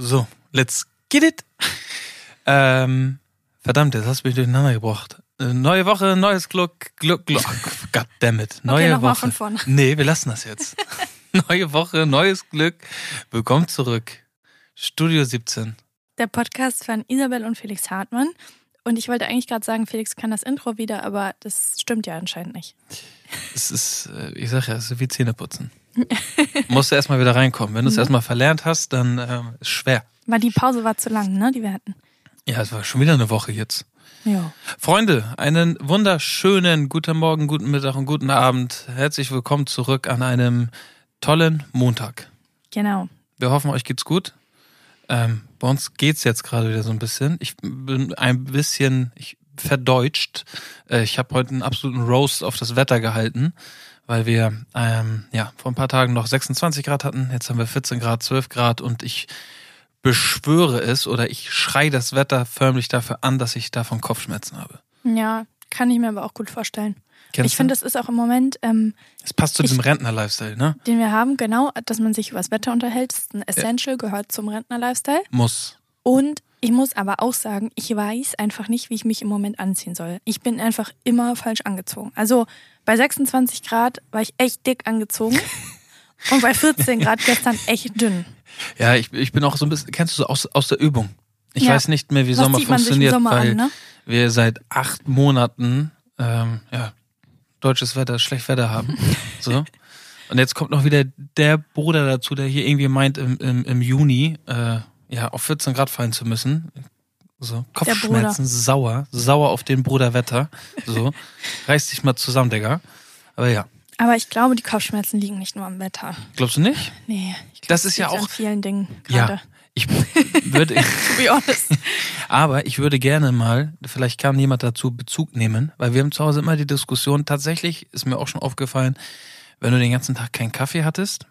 So, let's get it. Ähm, verdammt, jetzt hast du mich durcheinander gebracht. Äh, Neue Woche, neues Glück, Glück, Glück. Goddammit. Neue noch mal Woche. von vorne. Nee, wir lassen das jetzt. Neue Woche, neues Glück. Willkommen zurück. Studio 17. Der Podcast von Isabel und Felix Hartmann. Und ich wollte eigentlich gerade sagen, Felix kann das Intro wieder, aber das stimmt ja anscheinend nicht. Es ist, äh, ich sag ja, es ist wie Zähneputzen. Musst du erstmal wieder reinkommen. Wenn du es Mhm. erstmal verlernt hast, dann ähm, ist schwer. Weil die Pause war zu lang, ne, die wir hatten. Ja, es war schon wieder eine Woche jetzt. Ja. Freunde, einen wunderschönen guten Morgen, guten Mittag und guten Abend. Herzlich willkommen zurück an einem tollen Montag. Genau. Wir hoffen, euch geht's gut. Ähm, bei uns geht's jetzt gerade wieder so ein bisschen. Ich bin ein bisschen ich, verdeutscht. Äh, ich habe heute einen absoluten Roast auf das Wetter gehalten, weil wir ähm, ja vor ein paar Tagen noch 26 Grad hatten. Jetzt haben wir 14 Grad, 12 Grad und ich beschwöre es oder ich schrei das Wetter förmlich dafür an, dass ich davon Kopfschmerzen habe. Ja, kann ich mir aber auch gut vorstellen. Kennst ich finde, das ist auch im Moment, ähm, Es passt zu diesem Rentner-Lifestyle, ne? den wir haben, genau, dass man sich über das Wetter unterhält, ist ein Essential, gehört zum Rentner-Lifestyle. Muss. Und ich muss aber auch sagen, ich weiß einfach nicht, wie ich mich im Moment anziehen soll. Ich bin einfach immer falsch angezogen. Also bei 26 Grad war ich echt dick angezogen und bei 14 Grad gestern echt dünn. Ja, ich, ich bin auch so ein bisschen, kennst du so aus, aus der Übung? Ich Ja. weiß nicht mehr, wie Was Sommer funktioniert, Sommer weil an, ne? wir seit acht Monaten ähm, ja, deutsches Wetter, schlecht Wetter haben. so. Und jetzt kommt noch wieder der Bruder dazu, der hier irgendwie meint, im, im, im Juni äh, ja, auf 14 Grad fallen zu müssen. So, Kopfschmerzen, sauer, sauer auf den Bruder Wetter. So, reiß dich mal zusammen, Digga. Aber ja, Aber ich glaube, die Kopfschmerzen liegen nicht nur am Wetter. glaubst du nicht? Nee, ich glaube, Das ist ja auch- an vielen Dingen Ja. gerade. Ich würde, To be honest. Aber ich würde gerne mal, vielleicht kann jemand dazu Bezug nehmen, weil wir haben zu Hause immer die Diskussion, tatsächlich ist mir auch schon aufgefallen, wenn du den ganzen Tag keinen Kaffee hattest,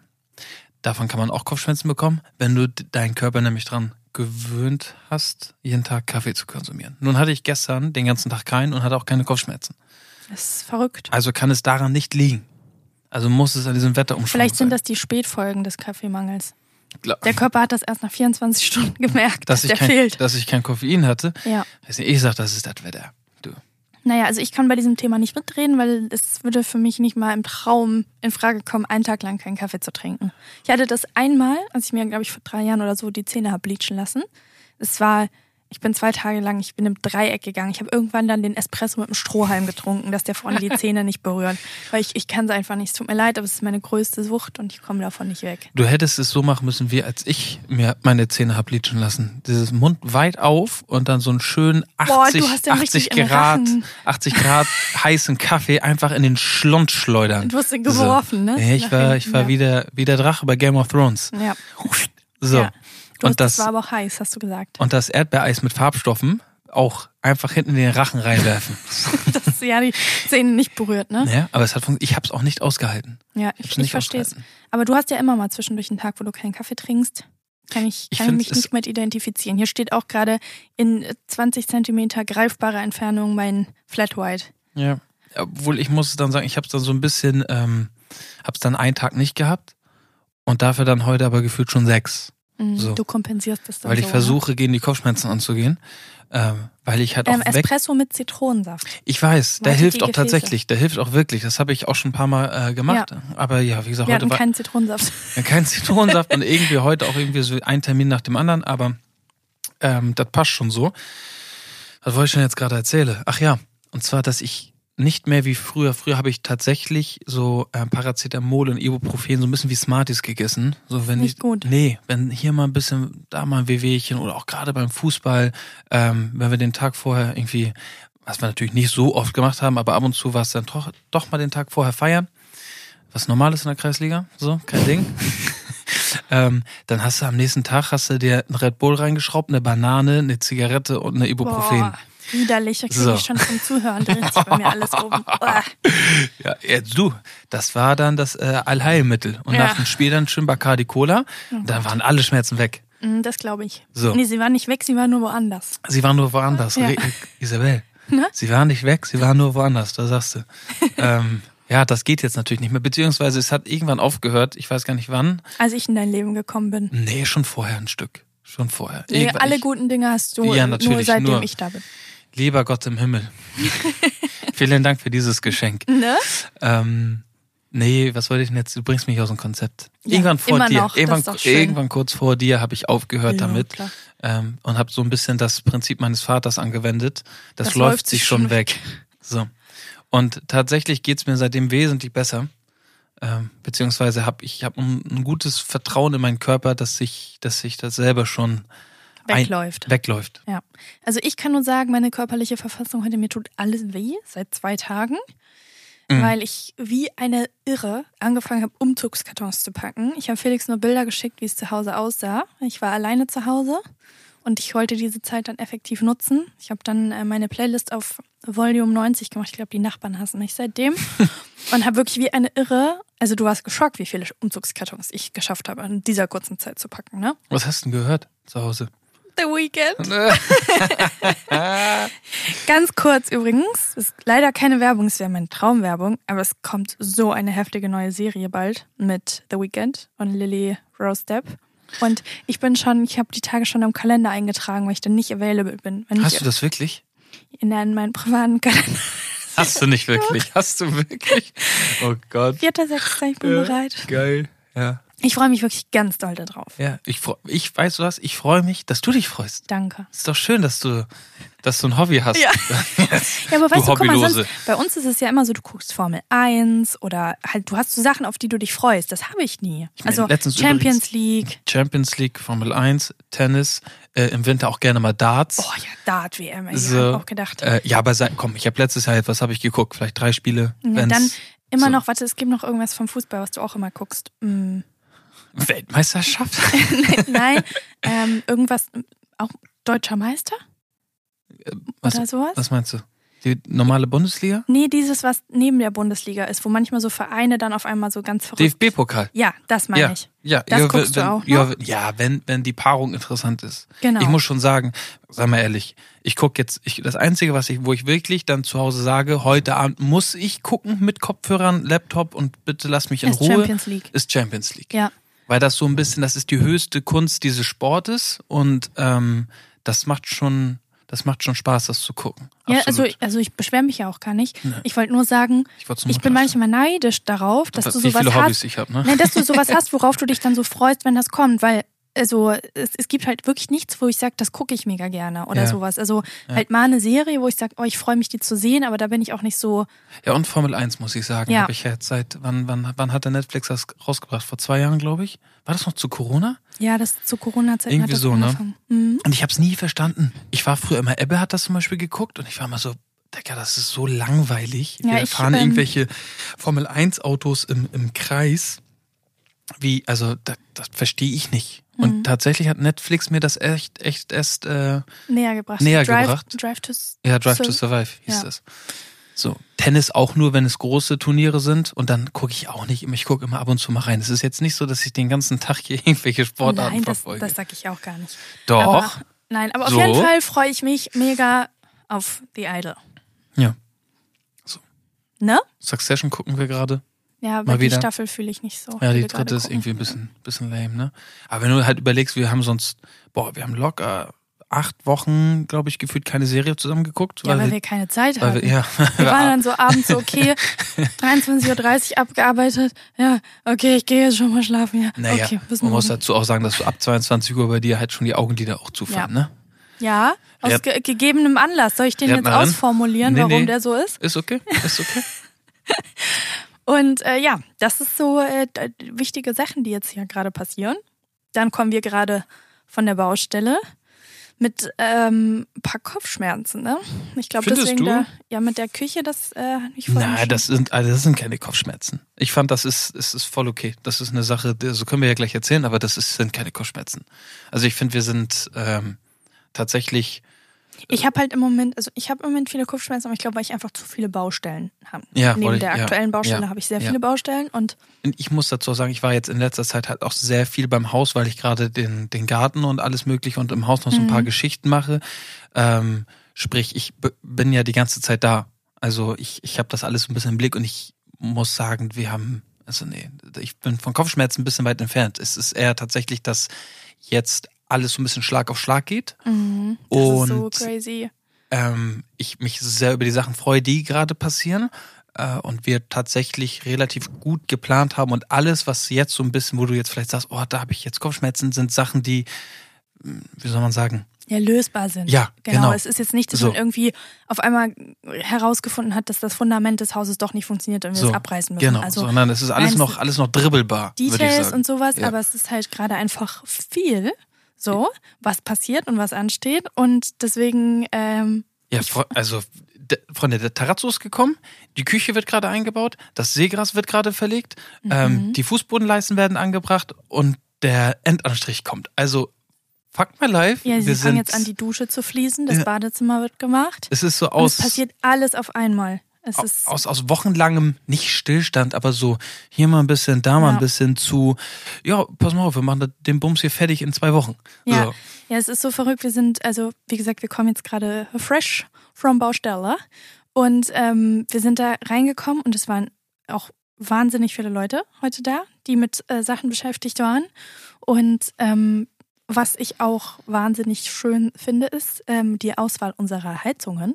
davon kann man auch Kopfschmerzen bekommen, wenn du deinen Körper nämlich dran gewöhnt hast, jeden Tag Kaffee zu konsumieren. Nun hatte ich gestern den ganzen Tag keinen und hatte auch keine Kopfschmerzen. Das ist verrückt. Also kann es daran nicht liegen. Also muss es an diesem Wetterumschwung Vielleicht sind sein. das die Spätfolgen des Kaffeemangels. Der Körper hat das erst nach 24 Stunden gemerkt, dass dass ich, der kein, fehlt. dass ich kein Koffein hatte. Ja. Ich sag, das ist das Wetter. Naja, also ich kann bei diesem Thema nicht mitreden, weil es würde für mich nicht mal im Traum in Frage kommen, einen Tag lang keinen Kaffee zu trinken. Ich hatte das einmal, als ich mir, glaube ich, vor drei Jahren oder so die Zähne habe bleachen lassen. Es war, ich bin zwei Tage lang, ich bin im Dreieck gegangen. Ich habe irgendwann dann den Espresso mit dem Strohhalm getrunken, dass der vorne die Zähne nicht berührt. Weil ich, ich kann es einfach nicht. Es tut mir leid, aber es ist meine größte Sucht und ich komme davon nicht weg. Du hättest es so machen müssen, wie als ich mir meine Zähne hab bleachen lassen. Dieses Mund weit auf und dann so einen schönen 80, Boah, den 80 richtig in den Grad, Rachen. 80 Grad heißen Kaffee einfach in den Schlund schleudern. Du hast ihn geworfen, ne? Ja, ich Nach war, hinten, ich war ja. wie der, wie der Drache bei Game of Thrones. Ja. So. Ja. Du Und das das, war aber auch heiß, hast du gesagt. und das Erdbeereis mit Farbstoffen auch einfach hinten in den Rachen reinwerfen. Dass ja die Zähne nicht berührt, ne? ja, aber es hat. Ich hab's auch nicht ausgehalten. Ja, Ich ich, ich verstehe es. Aber du hast ja immer mal zwischendurch einen Tag, wo du keinen Kaffee trinkst. Kann ich, kann ich mich es- nicht mit identifizieren. Hier steht auch gerade in 20 Zentimeter greifbarer Entfernung mein Flat White. Ja. Obwohl ich muss dann sagen, ich hab's dann so ein bisschen, ähm, hab's dann einen Tag nicht gehabt und dafür dann heute aber gefühlt schon sechs. Mhm, So. Du kompensierst das dann weil ich so, versuche, gegen die Kopfschmerzen anzugehen. Ähm, weil ich halt Ne? auch Ähm, weg. Espresso mit Zitronensaft. Ich weiß, der hilft auch Gefäße. tatsächlich, der hilft auch wirklich. Das habe ich auch schon ein paar Mal äh, gemacht. Aber ja, wie gesagt, Wir heute war keinen Zitronensaft. ja, kein Zitronensaft und irgendwie heute auch irgendwie so ein Termin nach dem anderen, aber ähm, das passt schon so. Was wollte ich denn jetzt gerade erzählen? Ach ja, und zwar, dass ich nicht mehr wie früher. Früher habe ich tatsächlich so äh, Paracetamol und Ibuprofen so ein bisschen wie Smarties gegessen. So wenn Nicht ich, gut. Nee, wenn hier mal ein bisschen, da mal ein Wehwehchen oder auch gerade beim Fußball, ähm, wenn wir den Tag vorher irgendwie, was wir natürlich nicht so oft gemacht haben, aber ab und zu war es dann doch, doch mal den Tag vorher feiern. Was normal ist in der Kreisliga, so, kein Ding. ähm, dann hast du am nächsten Tag hast du dir ein Red Bull reingeschraubt, eine Banane, eine Zigarette und eine Ibuprofen. Boah, widerlich. Da kriege So. ich schon vom Zuhören. Da sich bei mir alles oben. Ja, jetzt du, das war dann das äh, Allheilmittel. Und Ja. nach dem Spiel dann schön Bacardi Cola, dann waren alle Schmerzen weg. Mm, Das glaube ich. So. Nee, sie war nicht weg, sie war nur woanders. Sie waren nur woanders. Ja. Re- Isabel, Ne? sie waren nicht weg, sie waren nur woanders, da sagst du. ähm, ja, das geht jetzt natürlich nicht mehr. Beziehungsweise es hat irgendwann aufgehört, ich weiß gar nicht wann. Als ich in dein Leben gekommen bin. Nee, schon vorher ein Stück. Schon vorher. Nee, alle ich- guten Dinge hast du Ja, nur natürlich, seitdem nur- ich da bin. Lieber Gott im Himmel. Vielen Dank für dieses Geschenk. Ne? Ähm, nee, was wollte ich denn jetzt? Du bringst mich aus dem Konzept. Ja, irgendwann vor dir, noch, irgendwann, irgendwann kurz vor dir habe ich aufgehört Ja, damit ähm, und habe so ein bisschen das Prinzip meines Vaters angewendet. Das, Das läuft sich schon weg. So. Und tatsächlich geht's mir seitdem wesentlich besser. Ähm, beziehungsweise habe ich hab ein, ein gutes Vertrauen in meinen Körper, dass sich, dass sich das selber schon ein- Wegläuft. wegläuft. Ja. Also ich kann nur sagen, meine körperliche Verfassung heute, mir tut alles weh seit zwei Tagen, Mhm. weil ich wie eine Irre angefangen habe, Umzugskartons zu packen. Ich habe Felix nur Bilder geschickt, wie es zu Hause aussah. Ich war alleine zu Hause und ich wollte diese Zeit dann effektiv nutzen. Ich habe dann äh, meine Playlist auf Volume 90 gemacht. Ich glaube, die Nachbarn hassen mich seitdem. und habe wirklich wie eine Irre, also du warst geschockt, wie viele Umzugskartons ich geschafft habe, in dieser kurzen Zeit zu packen, ne? Was hast du denn gehört zu Hause? The Weekend. Ganz kurz übrigens, ist leider keine Werbung, es wäre meine Traumwerbung, aber es kommt so eine heftige neue Serie bald mit The Weeknd und Lily Rose Depp. Und ich bin schon, ich habe die Tage schon im Kalender eingetragen, weil ich dann nicht available bin. Hast du das wirklich? in in meinen privaten Kalender. Hast du nicht wirklich? Hast du wirklich? Oh Gott. 4.6. ich bin Ja. bereit. Geil. Ja. Ich freue mich wirklich ganz doll darauf. Ja, ich, freu- ich weiß du was, ich freue mich, dass du dich freust. Danke. Ist doch schön, dass du, dass du ein Hobby hast. Ja. Ja, aber weißt du, guck mal, sonst, bei uns ist es ja immer so, du guckst Formel 1 oder halt, du hast so Sachen, auf die du dich freust. Das habe ich nie. Ich also letztens Champions League. Champions League, Formel 1, Tennis, äh, im Winter auch gerne mal Darts. Oh ja, Dart-WM, ich So, habe auch gedacht. Äh, ja, aber komm, ich habe letztes Jahr etwas habe ich geguckt, vielleicht drei Spiele. wenn's- dann immer so. noch, warte, es gibt noch irgendwas vom Fußball, was du auch immer guckst. Mm. Weltmeisterschaft? Nein, ähm, irgendwas, auch deutscher Meister was, oder sowas? was meinst du? Die normale Bundesliga? Nee, dieses, was neben der Bundesliga ist, wo manchmal so Vereine dann auf einmal so ganz verrückt. DFB-Pokal. Ja, das meine Ja, ich. ja, Das ja, guckst wenn, du auch Ja, ja, wenn, wenn die Paarung interessant ist. Genau. Ich muss schon sagen, sag mal ehrlich, ich gucke jetzt, ich, das Einzige, was ich, wo ich wirklich dann zu Hause sage, heute Abend muss ich gucken mit Kopfhörern, Laptop und bitte lass mich in Ist Ruhe, Champions League. ist Champions League. Ja. Weil das so ein bisschen, das ist die höchste Kunst dieses Sportes und ähm, das macht schon, das macht schon Spaß, das zu gucken. Ja, also, also ich beschwere mich ja auch gar nicht. Ich wollte nur sagen, Ich ich bin mal manchmal neidisch darauf, dass du Wie sowas hast. habe, ne? Nein, dass du sowas hast, worauf du dich dann so freust, wenn das kommt, weil also es, es gibt halt wirklich nichts, wo ich sage, das gucke ich mega gerne oder Ja. sowas. Also halt mal eine Serie, wo ich sage, oh, ich freue mich, die zu sehen, aber da bin ich auch nicht so. Ja, und Formel 1 muss ich sagen, Ja. habe ich jetzt seit, wann, wann, wann hat der Netflix das rausgebracht? Vor zwei Jahren, glaube ich. War das noch zu Corona? Ja, das zu Corona-Zeiten Irgendwie so, ne? angefangen. Mhm. Und ich habe es nie verstanden. Ich war früher immer, Ebbe hat das zum Beispiel geguckt und ich war immer so, Digga, das ist so langweilig. Ja, Wir ich, fahren ähm, irgendwelche Formel 1 Autos im, im Kreis. Wie, also das, das verstehe ich nicht. Mhm. Und tatsächlich hat Netflix mir das echt, echt erst, äh, Näher gebracht. Näher Drive, gebracht. Drive to ja, Drive to Sur- Survive hieß Ja. das. So, Tennis auch nur, wenn es große Turniere sind und dann gucke ich auch nicht immer, ich gucke immer ab und zu mal rein. Es ist jetzt nicht so, dass ich den ganzen Tag hier irgendwelche Sportarten Nein, das, verfolge. das sag ich auch gar nicht. Doch. Aber, nein, aber auf So. jeden Fall freue ich mich mega auf The Idol. ja. Ne? Succession gucken wir gerade. Ja, Mal aber die wieder. Staffel fühle ich nicht so. Ja, die dritte ist gucken. irgendwie ein bisschen, bisschen lame, ne? Aber wenn du halt überlegst, wir haben sonst, boah, wir haben locker acht Wochen, glaube ich, gefühlt keine Serie zusammen geguckt. Ja, weil wir keine Zeit hatten. wir, ja, Wir waren dann so abends so, okay, 23.30 Uhr abgearbeitet. Ja, okay, ich gehe jetzt schon mal schlafen. Ja, naja, okay, man muss dazu auch sagen, dass du ab 22 Uhr bei dir halt schon die Augenlider auch zufahren, ne? Ja, aus Rep- ge gegebenem Anlass. Soll ich den jetzt ausformulieren, Nee, warum nee. der so ist? Ist okay, ist okay. Und äh, ja, das ist so äh, wichtige Sachen, die jetzt hier gerade passieren. Dann kommen wir gerade von der Baustelle mit ähm, ein paar Kopfschmerzen, ne? Ich glaube deswegen da, ja mit der Küche, das äh, nicht voll Nein, das sind, also das sind keine Kopfschmerzen. Ich fand, das ist, es ist voll okay. Das ist eine Sache, so können wir ja gleich erzählen, aber das ist, sind keine Kopfschmerzen. Also ich finde, wir sind ähm, tatsächlich, Ich habe halt im Moment, also ich habe im Moment viele Kopfschmerzen, aber ich glaube, weil ich einfach zu viele Baustellen habe. Ja, Neben ich- der ja, aktuellen Baustelle ja, habe ich sehr ja. viele Baustellen und ich muss dazu sagen, ich war jetzt in letzter Zeit halt auch sehr viel beim Haus, weil ich gerade den, den Garten und alles mögliche und im Haus noch so ein Mhm. paar Geschichten mache. Ähm, sprich, ich bin ja die ganze Zeit da. Also ich, ich habe das alles ein bisschen im Blick und ich muss sagen, wir haben, also nee, ich bin von Kopfschmerzen ein bisschen weit entfernt. Es ist eher tatsächlich, dass jetzt alles so ein bisschen Schlag auf Schlag geht. Mhm, das Und ist so crazy. ähm, ich mich sehr über die Sachen freue, die gerade passieren. Äh, und wir tatsächlich relativ gut geplant haben. Und alles, was jetzt so ein bisschen, wo du jetzt vielleicht sagst, oh, da habe ich jetzt Kopfschmerzen, sind Sachen, die, mh, wie soll man sagen, Ja, lösbar sind. Ja, genau. Es ist jetzt nicht, dass So. man irgendwie auf einmal herausgefunden hat, dass das Fundament des Hauses doch nicht funktioniert und wir so. es abreißen müssen. Genau, Also sondern es ist alles noch, alles noch dribbelbar, Details und sowas, Ja. aber es ist halt gerade einfach viel, so, was passiert und was ansteht. Und deswegen, ähm, Ja, also Freunde, der Terrazzo ist gekommen, die Küche wird gerade eingebaut, das Seegras wird gerade verlegt, Mhm. ähm, die Fußbodenleisten werden angebracht und der Endanstrich kommt. Also fuck my life. ja, sie wir fangen jetzt an, die Dusche zu fließen, das. Badezimmer wird gemacht. es ist so Und aus, es passiert alles auf einmal. Ist, aus, aus wochenlangem, nicht Stillstand, aber so hier mal ein bisschen, da mal Ja. ein bisschen zu, ja, pass mal auf, wir machen den Bums hier fertig in zwei Wochen. Ja, So. ja, es ist so verrückt. Wir sind, also wie gesagt, wir kommen jetzt gerade fresh from Baustelle und ähm, wir sind da reingekommen und es waren auch wahnsinnig viele Leute heute da, die mit äh, Sachen beschäftigt waren. Und ähm, was ich auch wahnsinnig schön finde, ist ähm, die Auswahl unserer Heizungen.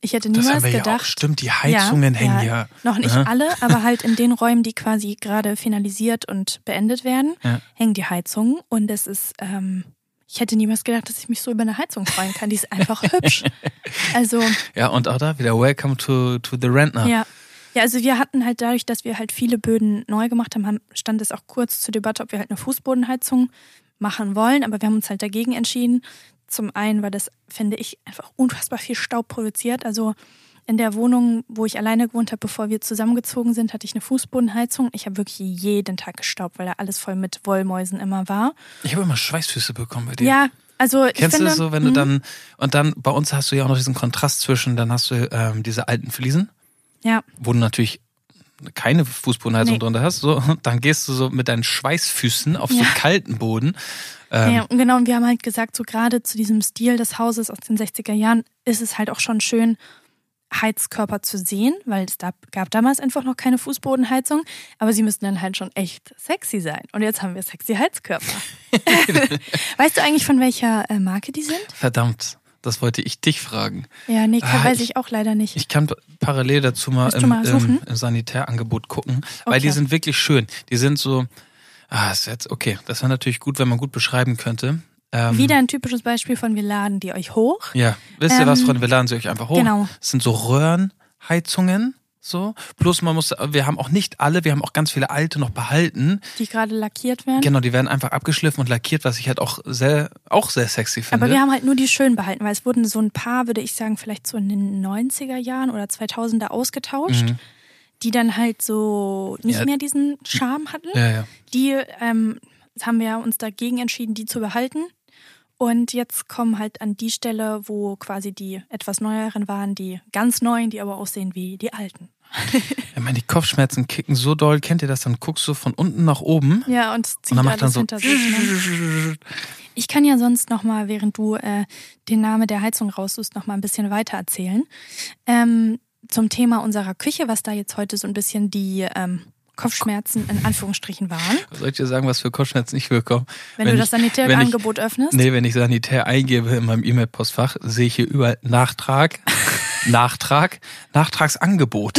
Ich hätte Das niemals haben wir ja auch, gedacht. stimmt, die Heizungen hängen ja. Noch nicht ne? alle, aber halt in den Räumen, die quasi gerade finalisiert und beendet werden, Ja. hängen die Heizungen. Und es ist, ähm, ich hätte niemals gedacht, dass ich mich so über eine Heizung freuen kann. Die ist einfach hübsch. Also, Ja, und auch da wieder Welcome to, to the Rentner. ja. Ja, also wir hatten halt dadurch, dass wir halt viele Böden neu gemacht haben, haben- stand es auch kurz zur Debatte, ob wir halt eine Fußbodenheizung machen wollen, aber wir haben uns halt dagegen entschieden. Zum einen, weil das, finde ich, einfach unfassbar viel Staub produziert. Also in der Wohnung, wo ich alleine gewohnt habe, bevor wir zusammengezogen sind, hatte ich eine Fußbodenheizung. Ich habe wirklich jeden Tag gestaubt, weil da alles voll mit Wollmäusen immer war. Ich habe immer Schweißfüße bekommen bei dir. Ja, also ich Kennst finde, du das so, wenn du Mhm. dann, und dann, bei uns hast du ja auch noch diesen Kontrast zwischen, dann hast du ähm, diese alten Fliesen, Ja, wo du natürlich keine Fußbodenheizung Nee. drunter hast, so, dann gehst du so mit deinen Schweißfüßen auf so Ja. kalten Boden. Ähm, ja, und genau, und wir haben halt gesagt, so gerade zu diesem Stil des Hauses aus den 60er Jahren ist es halt auch schon schön, Heizkörper zu sehen, weil es da, gab damals einfach noch keine Fußbodenheizung, aber sie müssten dann halt schon echt sexy sein. Und jetzt haben wir sexy Heizkörper. weißt du eigentlich, von welcher äh, Marke die sind? Verdammt, das wollte ich dich fragen. Ja, nee, kann, Ah, weiß ich- ich auch leider nicht. Ich kann parallel dazu mal, im, mal im, im Sanitärangebot gucken, weil Okay. die sind wirklich schön. Die sind so, ah, ist jetzt, okay, das wäre natürlich gut, wenn man gut beschreiben könnte. Ähm, Wieder ein typisches Beispiel von wir laden die euch hoch. Ja, wisst ihr was, Ähm, Freunde, wir laden sie euch einfach hoch. genau. Es sind so Röhrenheizungen, so. Plus man muss, wir haben auch nicht alle, wir haben auch ganz viele alte noch behalten. die gerade lackiert werden. Genau, die werden einfach abgeschliffen und lackiert, was ich halt auch sehr, auch sehr sexy finde. Aber wir haben halt nur die schön behalten, weil es wurden so ein paar, würde ich sagen, vielleicht so in den 90er Jahren oder 2000er ausgetauscht, Mhm. die dann halt so nicht Ja. mehr diesen Charme hatten. ja, ja. Die ähm, haben wir uns dagegen entschieden, die zu behalten. Und jetzt kommen halt an die Stelle, wo quasi die etwas neueren waren, die ganz neuen, die aber aussehen wie die alten. Ich meine, die Kopfschmerzen kicken so doll, kennt ihr das? Dann guckst du von unten nach oben Ja, und zieht und dann macht dann so. hinter sich. Ne? Ich kann ja sonst noch mal, während du äh, den Namen der Heizung raussuchst, noch mal ein bisschen weiter erzählen. Ähm, zum Thema unserer Küche, was da jetzt heute so ein bisschen die ähm, Kopfschmerzen in Anführungsstrichen waren. Soll ich dir sagen, was für Kopfschmerzen ich bekomme? Wenn, Wenn du ich- das Sanitärangebot öffnest. Nee, wenn ich Sanitär eingebe in meinem E-Mail-Postfach, sehe ich hier überall Nachtrag, Nachtrag, Nachtragsangebot.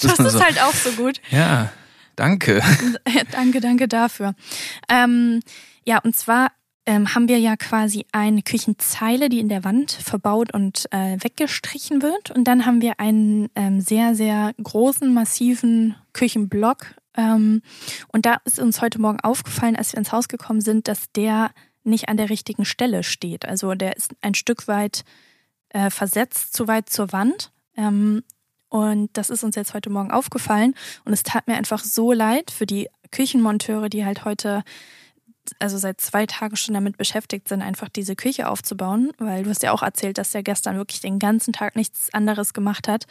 das ist halt auch so gut. Ja, danke. danke, danke dafür. Ähm, ja, und zwar ähm, haben wir ja quasi eine Küchenzeile, die in der Wand verbaut und äh, weggestrichen wird. Und dann haben wir einen ähm, sehr, sehr großen, massiven Küchenblock. Ähm, und da ist uns heute Morgen aufgefallen, als wir ins Haus gekommen sind, dass der nicht an der richtigen Stelle steht. Also der ist ein Stück weit äh, versetzt, zu weit zur Wand. Ähm, und das ist uns jetzt heute Morgen aufgefallen. Und es tat mir einfach so leid für die Küchenmonteure, die halt heute, also seit zwei Tagen schon damit beschäftigt sind, einfach diese Küche aufzubauen. Weil du hast ja auch erzählt, dass der gestern wirklich den ganzen Tag nichts anderes gemacht hat,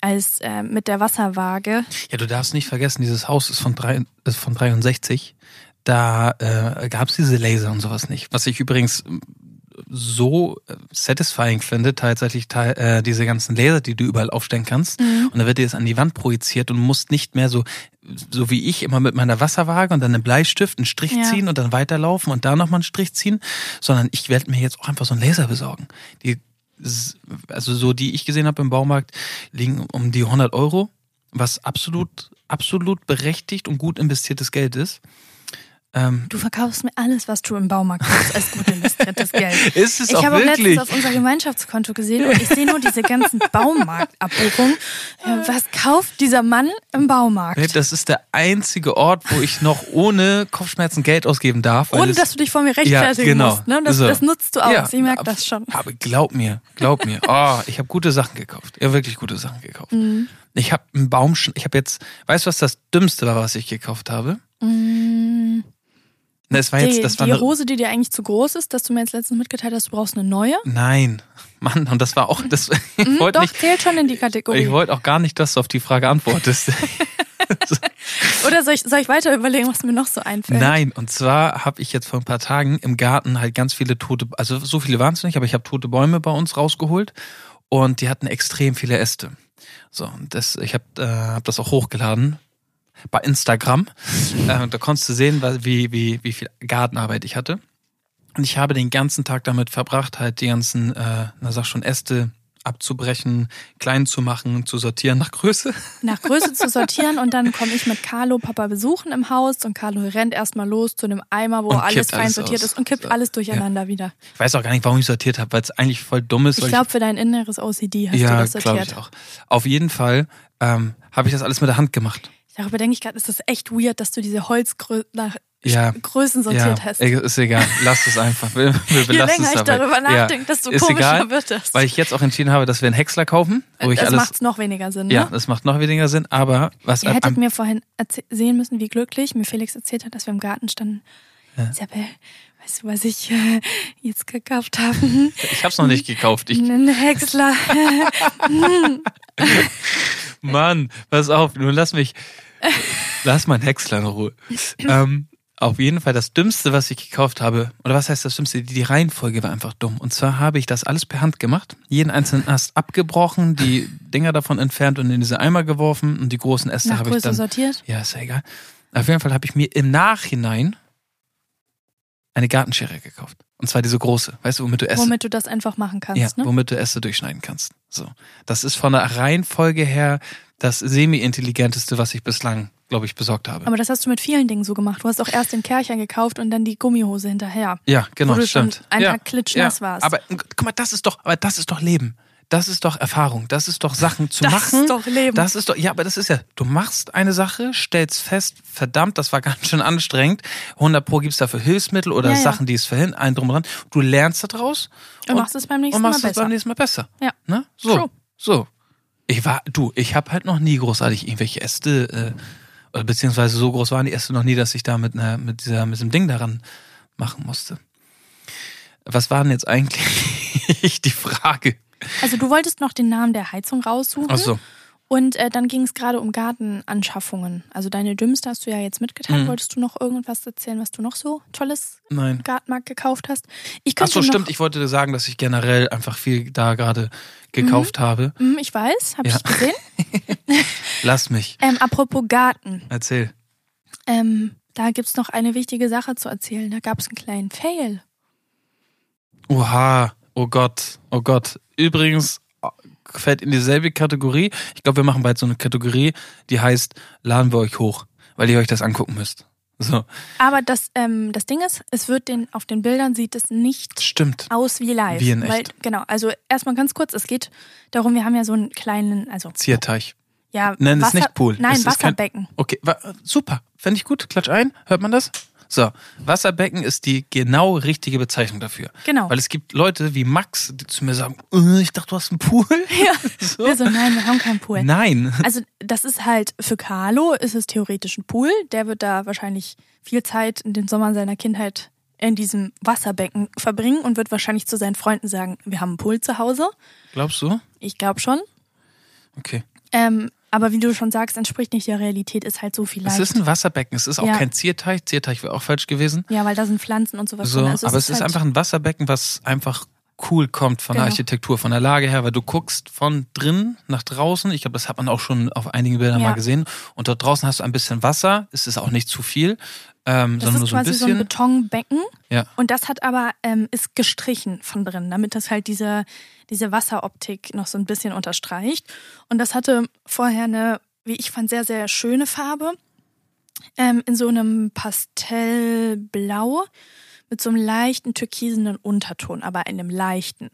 als äh, mit der Wasserwaage. Ja, du darfst nicht vergessen, dieses Haus ist von, drei, ist von 63. Da äh, gab es diese Laser und sowas nicht. Was ich übrigens so äh, satisfying finde, tatsächlich äh, diese ganzen Laser, die du überall aufstellen kannst. Und dann wird dir das an die Wand projiziert und musst nicht mehr so so wie ich, immer mit meiner Wasserwaage und dann einen Bleistift, einen Strich Ja. ziehen und dann weiterlaufen und da nochmal einen Strich ziehen, sondern ich werde mir jetzt auch einfach so einen Laser besorgen. Die, also so die ich gesehen habe im Baumarkt, liegen um die 100 Euro, was absolut, absolut berechtigt und gut investiertes Geld ist. Ähm, Du verkaufst mir alles, was du im Baumarkt kaufst, als gut investiertes Geld. ist es Ich auch habe auch wirklich? letztens auf unser Gemeinschaftskonto gesehen und ich sehe nur diese ganzen Baumarktabbuchungen. Was kauft dieser Mann im Baumarkt? Das ist der einzige Ort, wo ich noch ohne Kopfschmerzen Geld ausgeben darf. Ohne dass du dich vor mir rechtfertigen Ja, genau. musst. Ne? Das, So. das nutzt du aus. Ja, ich merke das schon. Aber glaub mir, glaub mir. Oh, ich habe gute Sachen gekauft. Ja, wirklich gute Sachen gekauft. Mhm. Ich habe einen Baum, ich habe jetzt, weißt du, was das Dümmste war, was ich gekauft habe? Mm, Na, es war Die, jetzt, das war die eine, Hose, die dir eigentlich zu groß ist, dass du mir jetzt letztens mitgeteilt hast, du brauchst eine neue. Nein, Mann, und das war auch, das, ich Mhm, wollte doch, nicht, zählt schon in die Kategorie. ich wollte auch gar nicht, dass du auf die Frage antwortest. Oder soll ich, soll ich weiter überlegen, was mir noch so einfällt? Nein, und zwar habe ich jetzt vor ein paar Tagen im Garten halt ganz viele tote, also so viele waren es nicht, aber ich habe tote Bäume bei uns rausgeholt und die hatten extrem viele Äste. So, und das, ich habe äh, hab das auch hochgeladen bei Instagram. Äh, da konntest du sehen, wie, wie, wie viel Gartenarbeit ich hatte. Und ich habe den ganzen Tag damit verbracht, halt die ganzen, äh, na sag schon, Äste abzubrechen, klein zu machen, zu sortieren nach Größe. Nach Größe zu sortieren und dann komme ich mit Carlo Papa besuchen im Haus und Carlo rennt erstmal los zu einem Eimer, wo alles fein alles sortiert aus. ist und kippt So. alles durcheinander wieder. Ich weiß auch gar nicht, warum ich sortiert habe, weil es eigentlich voll dumm ist. Ich glaube, für dein inneres OCD hast du ja, das glaube sortiert. ich auch. Auf jeden Fall ähm, habe ich das alles mit der Hand gemacht. Darüber denke ich gerade, ist das echt weird, dass du diese Holzgrößen nach Ja. Größen sortiert ja, hast. ist egal. Lass es einfach. Wir, wir Je länger ich dabei. darüber Ja, nachdenke, desto ist komischer egal, wird das. Weil ich jetzt auch entschieden habe, dass wir einen Häcksler kaufen, wo ich das macht noch weniger Sinn, ne? Ja, das macht noch weniger Sinn. Aber was Ihr hättet mir vorhin sehen müssen, wie glücklich mir Felix erzählt hat, dass wir im Garten standen. Isabel, weißt du, was ich äh, jetzt gekauft habe? ich habe es noch nicht gekauft. Ich, Einen Häcksler. Mann, pass auf, nun lass mich, lass meinen Häcksler in Ruhe. ähm, auf jeden Fall das Dümmste, was ich gekauft habe, oder was heißt das Dümmste? Die, Reihenfolge war einfach dumm. Und zwar habe ich das alles per Hand gemacht, jeden einzelnen Ast abgebrochen, die Dinger davon entfernt und in diese Eimer geworfen und die großen Äste Nach habe ich dann. sortiert. Ja, ist ja egal. Auf jeden Fall habe ich mir im Nachhinein eine Gartenschere gekauft. Und zwar diese große, weißt du, womit du Äste Womit du das einfach machen kannst, ja, ne? womit du Äste durchschneiden kannst. So. Das ist von der Reihenfolge her das semi-intelligenteste, was ich bislang, glaube ich, besorgt habe. Aber das hast du mit vielen Dingen so gemacht. Du hast auch erst den Kercher gekauft und dann die Gummihose hinterher. ja, genau, wo du schon stimmt. ein ja, Tag klitschnass ja. warst. Aber guck mal, das ist doch, aber das ist doch Leben. Das ist doch Erfahrung. Das ist doch Sachen zu Das machen. ist doch Leben. Das ist doch, ja, aber das ist ja, du machst eine Sache, stellst fest, verdammt, das war ganz schön anstrengend. 100 Pro gibt's dafür Hilfsmittel oder Ja, ja. Sachen, die es verhindern, ein drum und dran. Du lernst daraus Und machst es beim nächsten und machst Mal es beim besser. nächsten Mal besser. Ja. Ne? So, True. so. Ich war, du, ich habe halt noch nie großartig irgendwelche Äste, äh, beziehungsweise so groß waren die Äste noch nie, dass ich da mit, einer, mit, dieser, mit diesem Ding daran machen musste. Was war denn jetzt eigentlich die Frage? Also du wolltest noch den Namen der Heizung raussuchen. Ach so. Und äh, dann ging es gerade um Gartenanschaffungen. Also deine dümmste hast du ja jetzt mitgeteilt. Mhm. Wolltest du noch irgendwas erzählen, was du noch so tolles Nein. Gartenmarkt gekauft hast? Ich Ach so, stimmt. Ich wollte dir sagen, dass ich generell einfach viel da gerade gekauft habe. Hm, ich weiß, habe Ja. ich gesehen. Lass mich. Ähm, apropos Garten. Erzähl. Ähm, da gibt's noch eine wichtige Sache zu erzählen. Da gab's einen kleinen Fail. Oha. Oh Gott. Oh Gott. Übrigens fällt in dieselbe Kategorie. Ich glaube, wir machen bald so eine Kategorie, die heißt, laden wir euch hoch, weil ihr euch das angucken müsst. So. Aber das, ähm, das Ding ist, es wird den, auf den Bildern sieht es nicht Stimmt. aus wie live. Wie in Weil, echt. genau, also erstmal ganz kurz, es geht darum, wir haben ja so einen kleinen, also Zierteich. ja, Nenn es Wasser, nicht Pool. Nein, Es ist kein- Wasserbecken. Okay, super. Fände ich gut. Klatsch ein. Hört man das? So, Wasserbecken ist die genau richtige Bezeichnung dafür. Genau. Weil es gibt Leute wie Max, die zu mir sagen, äh, ich dachte, du hast einen Pool. Ja. So. Wir so, nein, wir haben keinen Pool. Nein. Also das ist halt für Carlo ist es theoretisch ein Pool. Der wird da wahrscheinlich viel Zeit in den Sommern seiner Kindheit in diesem Wasserbecken verbringen und wird wahrscheinlich zu seinen Freunden sagen, wir haben einen Pool zu Hause. Glaubst du? Ich glaube schon. Okay. Ähm, aber wie du schon sagst, entspricht nicht der Realität, ist halt so viel Es ist ein Wasserbecken. Es ist auch Ja. kein Zierteich. Zierteich wäre auch falsch gewesen. ja, weil da sind Pflanzen und sowas So, drin. Also aber es ist halt, einfach ein Wasserbecken, was einfach cool kommt von der Genau. Architektur, von der Lage her, weil du guckst von drin nach draußen. Ich glaube, das hat man auch schon auf einigen Bildern Ja. mal gesehen. Und dort draußen hast du ein bisschen Wasser. Es ist auch nicht zu viel, ähm, Das ist nur so ein quasi so ein. Betonbecken ja. und das hat aber ähm, ist gestrichen von drin, damit das halt diese diese Wasseroptik noch so ein bisschen unterstreicht. Und das hatte vorher eine, wie ich fand, sehr sehr schöne Farbe ähm, in so einem Pastellblau mit so einem leichten türkisenen Unterton, aber einem leichten.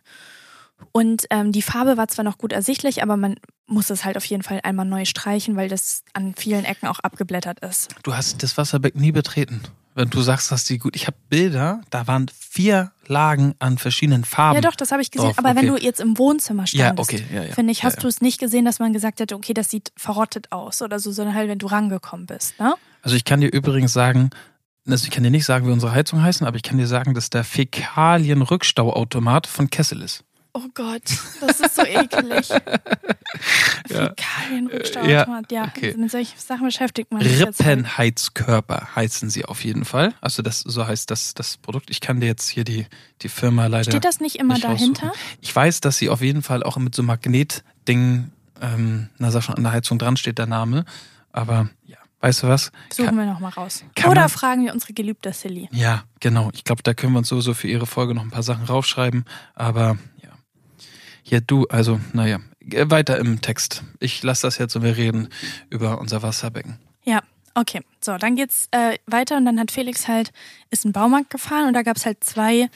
Und ähm, die Farbe war zwar noch gut ersichtlich, aber man muss es halt auf jeden Fall einmal neu streichen, weil das an vielen Ecken auch abgeblättert ist. Du hast das Wasserbecken nie betreten. Wenn du sagst, dass die gut. Ich habe Bilder, da waren vier Lagen an verschiedenen Farben. Ja, doch, das habe ich gesehen. drauf, aber wenn okay. du jetzt im Wohnzimmer Ja, standest, okay, ja, ja. finde ich, Ja, hast ja. du es nicht gesehen, dass man gesagt hätte, okay, das sieht verrottet aus oder so, sondern halt, wenn du rangekommen bist, ne? Also ich kann dir übrigens sagen, also ich kann dir nicht sagen, wie unsere Heizung heißen, aber ich kann dir sagen, dass der Fäkalien-Rückstauautomat von Kessel ist. Oh Gott, das ist so eklig. Ja. Fäkalienrückstauautomat, ja. okay. Mit solchen Sachen beschäftigt man sich halt. Rippenheizkörper heißen sie auf jeden Fall. Also das so heißt das das Produkt. Ich kann dir jetzt hier die die Firma leider Steht das nicht immer nicht dahinter? raussuchen. Ich weiß, dass sie auf jeden Fall auch mit so Magnetding, ähm, na sag schon an der Heizung dran steht der Name. Aber ja, weißt du was? Suchen Kann- wir nochmal raus. Oder man- fragen wir unsere geliebte Silly. Ja, genau. Ich glaube, da können wir uns sowieso für Ihre Folge noch ein paar Sachen raufschreiben. Aber ja. Du, also, naja, Äh, weiter im Text. Ich lasse das jetzt und wir reden über unser Wasserbecken. Ja, okay. So, dann geht's äh, weiter und dann hat Felix halt, ist in den Baumarkt gefahren und da gab's halt zwei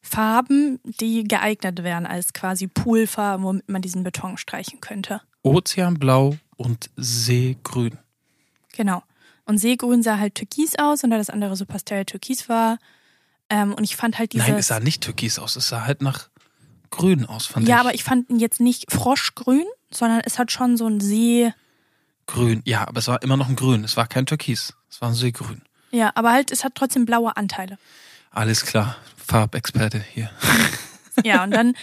Farben, die geeignet wären als quasi Poolfarben, womit man diesen Beton streichen könnte. Ozeanblau und Seegrün. Genau. Und Seegrün sah halt türkis aus und da das andere so pastell-türkis war. Ähm, und ich fand halt dieses... Nein, es sah nicht türkis aus. Es sah halt nach grün aus, fand ja, ich. aber ich fand ihn jetzt nicht froschgrün, sondern es hat schon so ein See... Grün. Ja, aber es war immer noch ein Grün. Es war kein Türkis. Es war ein Seegrün. Ja, aber halt, es hat trotzdem blaue Anteile. Alles klar. Farbexperte hier. Ja, und dann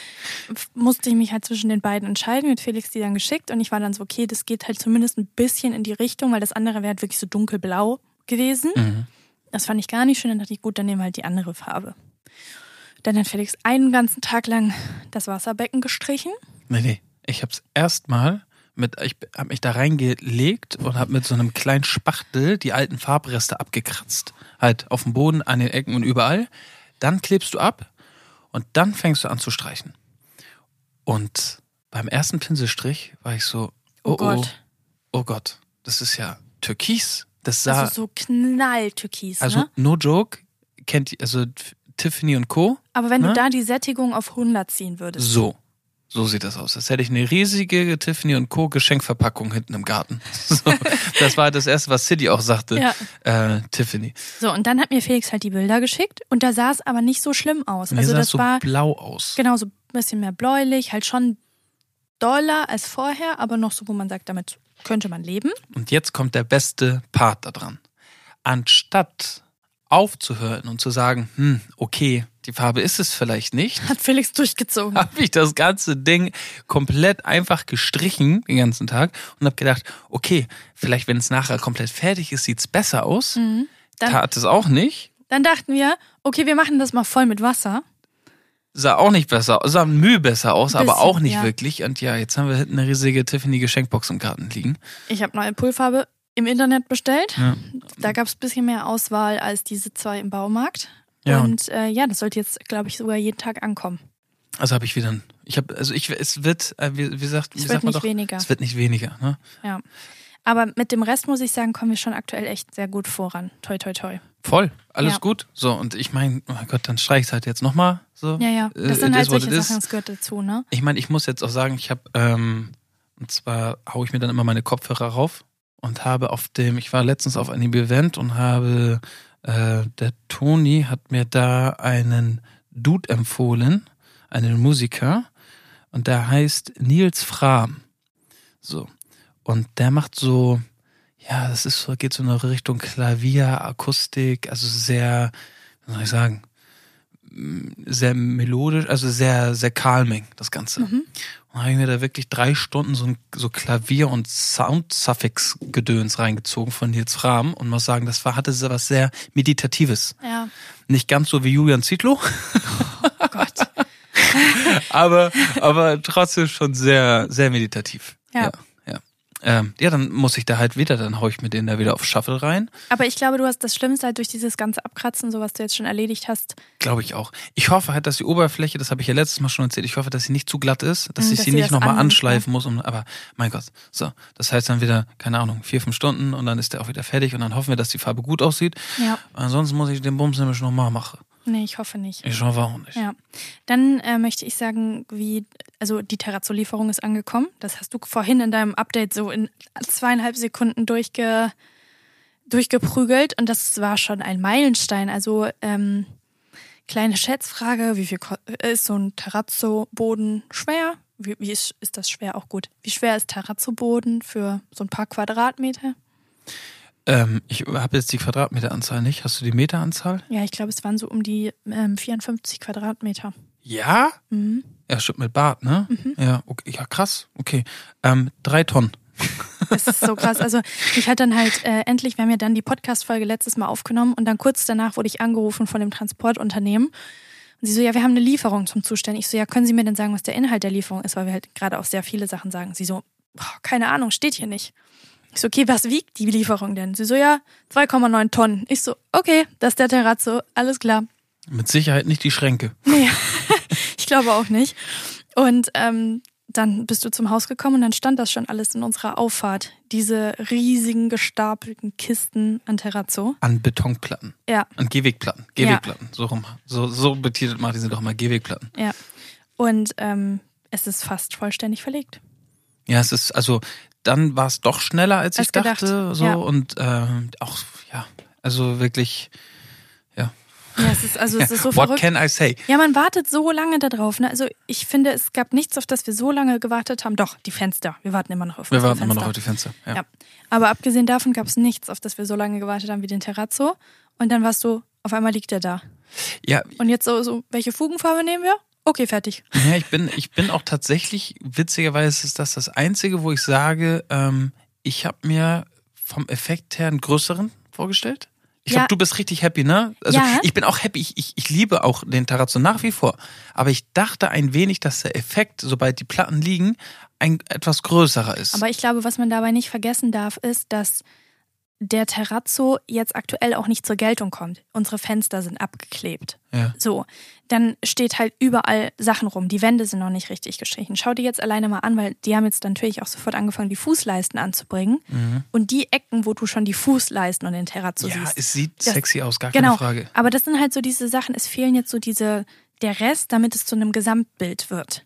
musste ich mich halt zwischen den beiden entscheiden, mit Felix die dann geschickt und ich war dann so, okay, das geht halt zumindest ein bisschen in die Richtung, weil das andere wäre halt wirklich so dunkelblau gewesen. Mhm. Das fand ich gar nicht schön, dann dachte ich, gut, dann nehmen wir halt die andere Farbe. Dann hat Felix einen ganzen Tag lang das Wasserbecken gestrichen. Nee, nee. Ich hab's erstmal mit, ich hab mich da reingelegt und hab mit so einem kleinen Spachtel die alten Farbreste abgekratzt. Halt auf dem Boden, an den Ecken und überall. Dann klebst du ab und dann fängst du an zu streichen. Und beim ersten Pinselstrich war ich so, oh, Oh Gott. oh, oh Gott, das ist ja Türkis. Das sah, Also so knalltürkis, also ne? no joke, kennt ihr, also Tiffany und Co. Aber wenn ne? du da die Sättigung auf 100 ziehen würdest. So. So sieht das aus. Als hätte ich eine riesige Tiffany und Co. Geschenkverpackung hinten im Garten. So, das war das erste, was City auch sagte. Ja. Äh, Tiffany. So, und dann hat mir Felix halt die Bilder geschickt und da sah es aber nicht so schlimm aus. Mir also sah das so war blau aus. genau so ein bisschen mehr bläulich, halt schon doller als vorher, aber noch so, wo man sagt, damit könnte man leben. Und jetzt kommt der beste Part da dran. Anstatt aufzuhören und zu sagen, hm, okay, die Farbe ist es vielleicht nicht, Hat Felix durchgezogen. habe ich das ganze Ding komplett einfach gestrichen den ganzen Tag und habe gedacht, okay, vielleicht wenn es nachher komplett fertig ist, sieht's besser aus. Mhm. Dann, Tat es auch nicht. dann dachten wir, okay, wir machen das mal voll mit Wasser. Sah auch nicht besser sah Mühe besser aus, aber Bisschen, auch nicht ja. wirklich. Und ja, jetzt haben wir hinten eine riesige Tiffany-Geschenkbox im Garten liegen. Ich habe neue Pulfarbe im Internet bestellt. Ja. Da gab es ein bisschen mehr Auswahl als diese zwei im Baumarkt. Ja, und äh, ja, das sollte jetzt, glaube ich, sogar jeden Tag ankommen. Also habe ich wieder ein, ich habe, also ich, es wird, äh, wie, wie sagt, Es wie wird nicht doch, weniger. es wird nicht weniger. Ne? Ja. Aber mit dem Rest muss ich sagen, kommen wir schon aktuell echt sehr gut voran. Toi, toi, toi. Voll, alles Ja. gut. So und ich meine, oh mein Gott, dann streich's halt jetzt nochmal. So. Ja, ja. Äh, Das sind it halt solche. Sachen, das gehört dazu, ne? Ich meine, ich muss jetzt auch sagen, ich habe, ähm, und zwar haue ich mir dann immer meine Kopfhörer rauf und habe auf dem, ich war letztens auf einem Event und habe, äh, der Toni hat mir da einen Dude empfohlen, einen Musiker, und der heißt Nils Frahm. So. Und der macht so, ja, das ist so, geht so in eine Richtung Klavier, Akustik, also sehr, wie soll ich sagen, sehr melodisch, also sehr, sehr calming, das Ganze. Mhm. Und habe ich mir da wirklich drei Stunden so ein so Klavier- und Sound-Suffix-Gedöns reingezogen von Nils Frahm und muss sagen, das war, hatte was sehr Meditatives. Ja. Nicht ganz so wie Julian Zietlow, Oh Gott. aber, aber trotzdem schon sehr, sehr meditativ. Ja. ja. Ja, ähm, ja, dann muss ich da halt wieder, dann hau ich mir den da wieder auf Shuffle rein. Aber ich glaube, du hast das Schlimmste halt durch dieses ganze Abkratzen, so was du jetzt schon erledigt hast. Glaube ich auch. Ich hoffe halt, dass die Oberfläche, das habe ich ja letztes Mal schon erzählt, ich hoffe, dass sie nicht zu glatt ist, dass Mhm, ich dass sie nicht nochmal anschleifen muss. Um, aber mein Gott, so. Das heißt dann wieder, keine Ahnung, vier, fünf Stunden und dann ist der auch wieder fertig und dann hoffen wir, dass die Farbe gut aussieht. Ja. Ansonsten muss ich den Bums nämlich nochmal machen. Nee, ich hoffe nicht. Ich hoffe auch nicht. Ja. Dann äh, möchte ich sagen, wie, also die Terrazzo-Lieferung ist angekommen. Das hast du vorhin in deinem Update so in zweieinhalb Sekunden durchge, durchgeprügelt und das war schon ein Meilenstein. Also, ähm, kleine Schätzfrage, wie viel ko- ist so ein Terrazzo-Boden schwer? Wie, wie ist, ist das schwer auch gut? Wie schwer ist Terrazzo-Boden für so ein paar Quadratmeter? Ähm, ich habe jetzt die Quadratmeteranzahl nicht. Hast du die Meteranzahl? Ja, ich glaube, es waren so um die ähm, 54 Quadratmeter. Ja? Mhm. Ja, stimmt mit Bart, ne? Ja, okay, ja, krass. Okay. Ähm, drei Tonnen. Das ist so krass. Also ich hatte dann halt äh, endlich, wir haben ja dann die Podcast-Folge letztes Mal aufgenommen und dann kurz danach wurde ich angerufen von dem Transportunternehmen. Und sie so, ja, wir haben eine Lieferung zum Zustellen. Ich so, ja, können Sie mir denn sagen, was der Inhalt der Lieferung ist? Weil wir halt gerade auch sehr viele Sachen sagen. Sie so, boah, keine Ahnung, steht hier nicht. Ich so, okay, was wiegt die Lieferung denn? Sie so, ja, 2,9 Tonnen. Ich so, okay, das ist der Terrazzo, alles klar. Mit Sicherheit nicht die Schränke. Nee, ich glaube auch nicht. Und ähm, dann bist du zum Haus gekommen und dann stand das schon alles in unserer Auffahrt. Diese riesigen gestapelten Kisten an Terrazzo. An Betonplatten. Ja, An Gehwegplatten. Gehwegplatten. So rum. So, so betitelt Martin sind doch mal Gehwegplatten. ja. Und ähm, es ist fast vollständig verlegt. Ja, es ist, also, dann war es doch schneller, als, Als ich dachte. gedacht, So ja. und ähm, auch, ja, also wirklich, ja. Ja, es ist also es ist so What verrückt. can I say? Ja, man wartet so lange darauf. Ne? Also ich finde, es gab nichts, auf das wir so lange gewartet haben. Doch, die Fenster. Wir warten immer noch auf Wir unsere warten immer noch Fenster. auf die Fenster. Ja. Ja. Aber abgesehen davon gab es nichts, auf das wir so lange gewartet haben wie den Terrazzo. Und dann warst du, auf einmal liegt er da. ja, Und jetzt so, so welche Fugenfarbe nehmen wir? Okay, fertig. Ja, ich bin, ich bin auch tatsächlich, witzigerweise ist das das Einzige, wo ich sage, ähm, ich habe mir vom Effekt her einen größeren vorgestellt. Ich Ja. glaube, du bist richtig happy, ne? Also Ja. ich bin auch happy, ich, ich, ich liebe auch den Terrazzo nach wie vor. Aber ich dachte ein wenig, dass der Effekt, sobald die Platten liegen, ein etwas größerer ist. Aber ich glaube, was man dabei nicht vergessen darf, ist, dass der Terrazzo jetzt aktuell auch nicht zur Geltung kommt. Unsere Fenster sind abgeklebt. ja. So, dann steht halt überall Sachen rum. Die Wände sind noch nicht richtig gestrichen. Schau dir jetzt alleine mal an, weil die haben jetzt natürlich auch sofort angefangen, die Fußleisten anzubringen. Und die Ecken, wo du schon die Fußleisten und den Terrazzo Mhm. ja, siehst. es sieht Das- sexy aus, gar genau. keine Frage. Aber das sind halt so diese Sachen. Es fehlen jetzt so diese, der Rest, damit es zu einem Gesamtbild wird.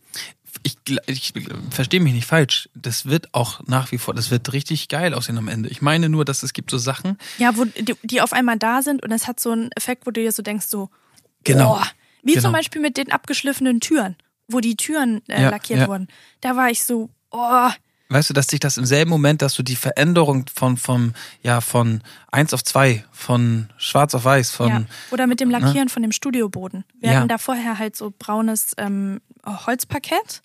Ich, ich verstehe mich nicht falsch. Das wird auch nach wie vor, das wird richtig geil aussehen am Ende. Ich meine nur, dass es gibt so Sachen, Ja, wo die, die auf einmal da sind und es hat so einen Effekt, wo du dir so denkst, so, Genau. oh, wie Genau. zum Beispiel mit den abgeschliffenen Türen, wo die Türen äh, Ja, lackiert ja. wurden. Da war ich so, oh, weißt du, dass sich das im selben Moment, dass du die Veränderung von, vom, ja, von eins auf zwei, von schwarz auf weiß, von, ja. Oder mit dem Lackieren von dem Studioboden. Wir hatten da vorher halt so braunes ähm, Holzparkett,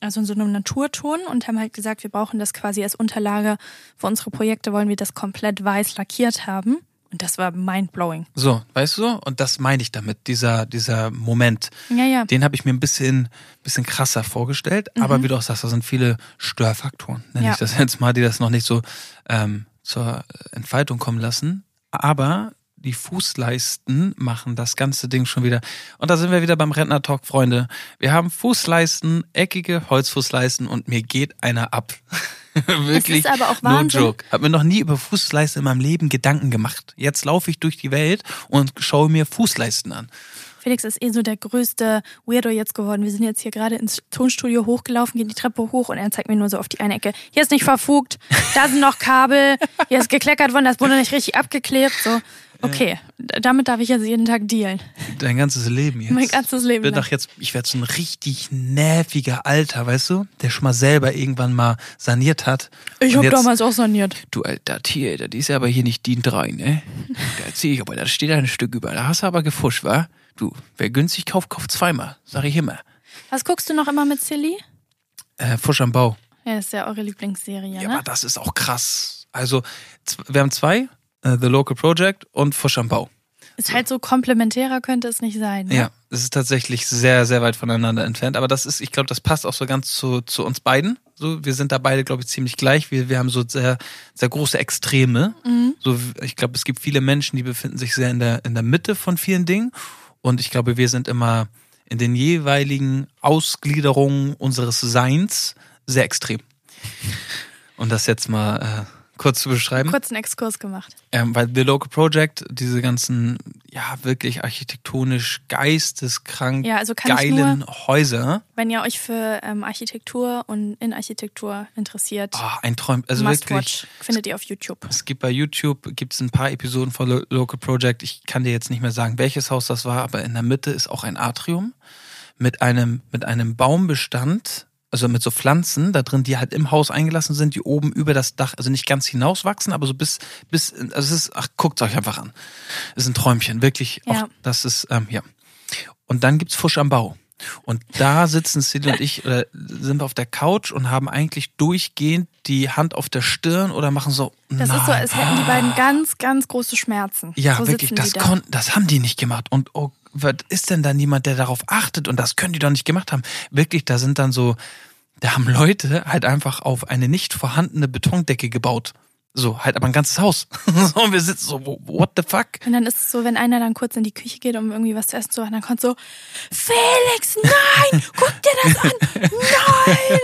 also in so einem Naturton und haben halt gesagt, wir brauchen das quasi als Unterlage für unsere Projekte, wollen wir das komplett weiß lackiert haben. Und das war mindblowing. so, weißt du, und das meine ich damit, dieser, dieser Moment. Ja, ja. Den habe ich mir ein bisschen, bisschen krasser vorgestellt, aber wie du auch sagst, da sind viele Störfaktoren, nenne Mhm. Ja. ich das jetzt mal, die das noch nicht so ähm, zur Entfaltung kommen lassen. Aber die Fußleisten machen das ganze Ding schon wieder. Und da sind wir wieder beim Rentner-Talk, Freunde. Wir haben Fußleisten, eckige Holzfußleisten und mir geht einer ab. Wirklich. Es ist aber auch no Wahnsinn. joke. Hab mir noch nie über Fußleisten in meinem Leben Gedanken gemacht. Jetzt laufe ich durch die Welt und schaue mir Fußleisten an. Felix ist eh so der größte Weirdo jetzt geworden. Wir sind jetzt hier gerade ins Tonstudio hochgelaufen, gehen die Treppe hoch und er zeigt mir nur so auf die eine Ecke. Hier ist nicht verfugt, da sind noch Kabel, hier ist gekleckert worden, das wurde nicht richtig abgeklebt. So, okay, damit darf ich jetzt jeden Tag dealen. Dein ganzes Leben jetzt. Mein ganzes Leben Ich doch jetzt, ich werde so ein richtig nerviger Alter, weißt du? Der schon mal selber irgendwann mal saniert hat. Ich habe damals auch saniert. Du, Alter, Tier, das ist aber hier nicht DIN 3, ne? Da erzähl ich aber, da steht ein Stück über. Da hast du aber gefuscht, wa? Du, wer günstig kauft, kauft zweimal. Sag ich immer. Was guckst du noch immer mit Silly? Äh, Fusch am Bau. Ja, das ist ja eure Lieblingsserie, Ja, ne? aber das ist auch krass. Also, wir haben zwei, äh, The Local Project und Fusch am Bau. Ist So. halt so komplementärer könnte es nicht sein. Ne? Ja, es ist tatsächlich sehr, sehr weit voneinander entfernt. Aber das ist, ich glaube, das passt auch so ganz zu, zu uns beiden. So, wir sind da beide, glaube ich, ziemlich gleich. Wir, wir haben so sehr, sehr große Extreme. Mhm. So, ich glaube, es gibt viele Menschen, die befinden sich sehr in der, in der Mitte von vielen Dingen. Und ich glaube, wir sind immer in den jeweiligen Ausgliederungen unseres Seins sehr extrem. Und das jetzt mal äh, kurz zu beschreiben. Kurz einen Exkurs gemacht. Ähm, weil The Local Project, diese ganzen, ja, wirklich architektonisch geisteskrank Ja, also geilen Häuser. Wenn ihr euch für ähm, Architektur und Innenarchitektur interessiert, Ah, ein Träum, also Must wirklich. Watch findet ihr auf YouTube. Es gibt bei YouTube gibt's ein paar Episoden von Lo Local Project. Ich kann dir jetzt nicht mehr sagen, welches Haus das war, aber in der Mitte ist auch ein Atrium mit einem mit einem Baumbestand, also mit so Pflanzen da drin, die halt im Haus eingelassen sind, die oben über das Dach, also nicht ganz hinauswachsen, aber so bis bis also es ist ach guckt euch einfach an. Es ist ein Träumchen, wirklich. Ja. Auch, das ist ähm, ja. Und dann gibt's Fusch am Bau. Und da sitzen Silly und ich, äh, sind wir auf der Couch und haben eigentlich durchgehend die Hand auf der Stirn oder machen so. Das nein. ist so, als hätten die beiden ganz, ganz große Schmerzen. Ja, so wirklich, das da. konnten, das haben die nicht gemacht. Und oh, was ist denn da niemand, der darauf achtet? Und das können die doch nicht gemacht haben. Wirklich, da sind dann so, da haben Leute halt einfach auf eine nicht vorhandene Betondecke gebaut. So, halt aber ein ganzes Haus. so, und wir sitzen so, what the fuck? Und dann ist es so, wenn einer dann kurz in die Küche geht, um irgendwie was zu essen zu machen, dann kommt so, Felix, nein, guck dir das an, nein.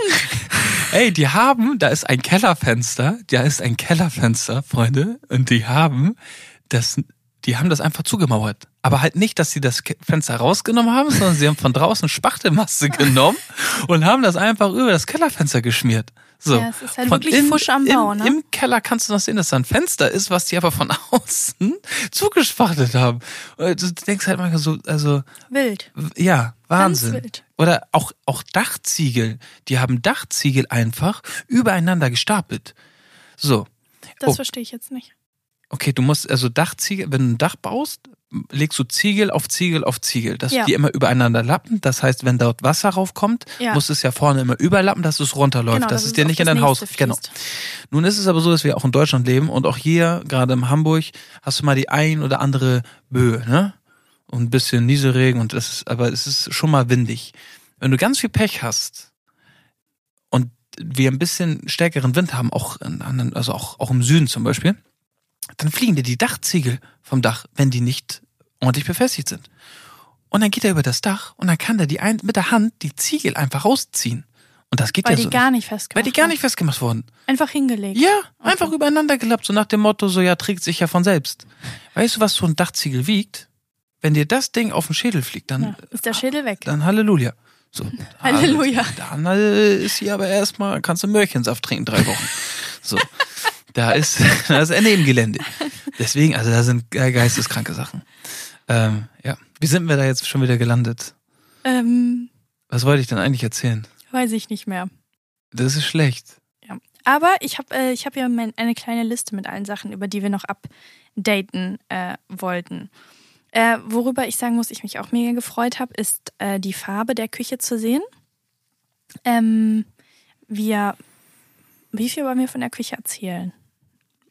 Ey, die haben, da ist ein Kellerfenster, da ist ein Kellerfenster, Freunde, und die haben das, die haben das einfach zugemauert. Aber halt nicht, dass sie das Fenster rausgenommen haben, sondern sie haben von draußen Spachtelmasse genommen und haben das einfach über das Kellerfenster geschmiert. So. Ja, es ist halt Von wirklich Fusch am Bau, im, ne? Im Keller kannst du noch sehen, dass da ein Fenster ist, was die aber von außen zugespachtelt haben. Und Du denkst halt manchmal so, also, Wild. ja, Wahnsinn. wild. Oder auch, auch Dachziegel. Die haben Dachziegel einfach übereinander gestapelt. So. Das Oh. verstehe ich jetzt nicht. Okay, du musst also Dachziegel, wenn du ein Dach baust, legst du Ziegel auf Ziegel auf Ziegel, dass Ja. die immer übereinander lappen. Das heißt, wenn dort Wasser raufkommt, Ja. muss es ja vorne immer überlappen, dass es runterläuft, Genau, dass dass es dir nicht in dein Haus. Genau. fließt. Nun ist es aber so, dass wir auch in Deutschland leben und auch hier, gerade in Hamburg, hast du mal die ein oder andere Böe, ne? Und ein bisschen Nieselregen und das ist, aber es ist schon mal windig. Wenn du ganz viel Pech hast und wir ein bisschen stärkeren Wind haben, auch in anderen, also auch, auch im Süden zum Beispiel, dann fliegen dir die Dachziegel vom Dach, wenn die nicht ordentlich befestigt sind. Und dann geht er über das Dach und dann kann er die ein, mit der Hand die Ziegel einfach rausziehen. Und das geht Weil ja die so gar nicht. festgemacht Weil die gar nicht festgemacht wurden. Einfach hingelegt. Ja, einfach übereinander gelappt, so nach dem Motto, so ja, trägt sich ja von selbst. Weißt du, was so ein Dachziegel wiegt? Wenn dir das Ding auf den Schädel fliegt, dann, Ja, ist der Schädel weg. dann Halleluja. So, Halleluja. Dann äh, ist hier aber erstmal, kannst du Möhrchensaft trinken, drei Wochen. So. Da ist, da ist im Gelände. Deswegen, also da sind ge- geisteskranke Sachen. Ähm, ja. Wie sind wir da jetzt schon wieder gelandet? Ähm, Was wollte ich denn eigentlich erzählen? weiß ich nicht mehr. Das ist schlecht. Ja. Aber ich habe äh, ich hab ja mein, eine kleine Liste mit allen Sachen, über die wir noch updaten äh, wollten. Äh, worüber ich sagen muss, ich mich auch mega gefreut habe, ist äh, die Farbe der Küche zu sehen. Ähm, wir, wie viel wollen wir von der Küche erzählen?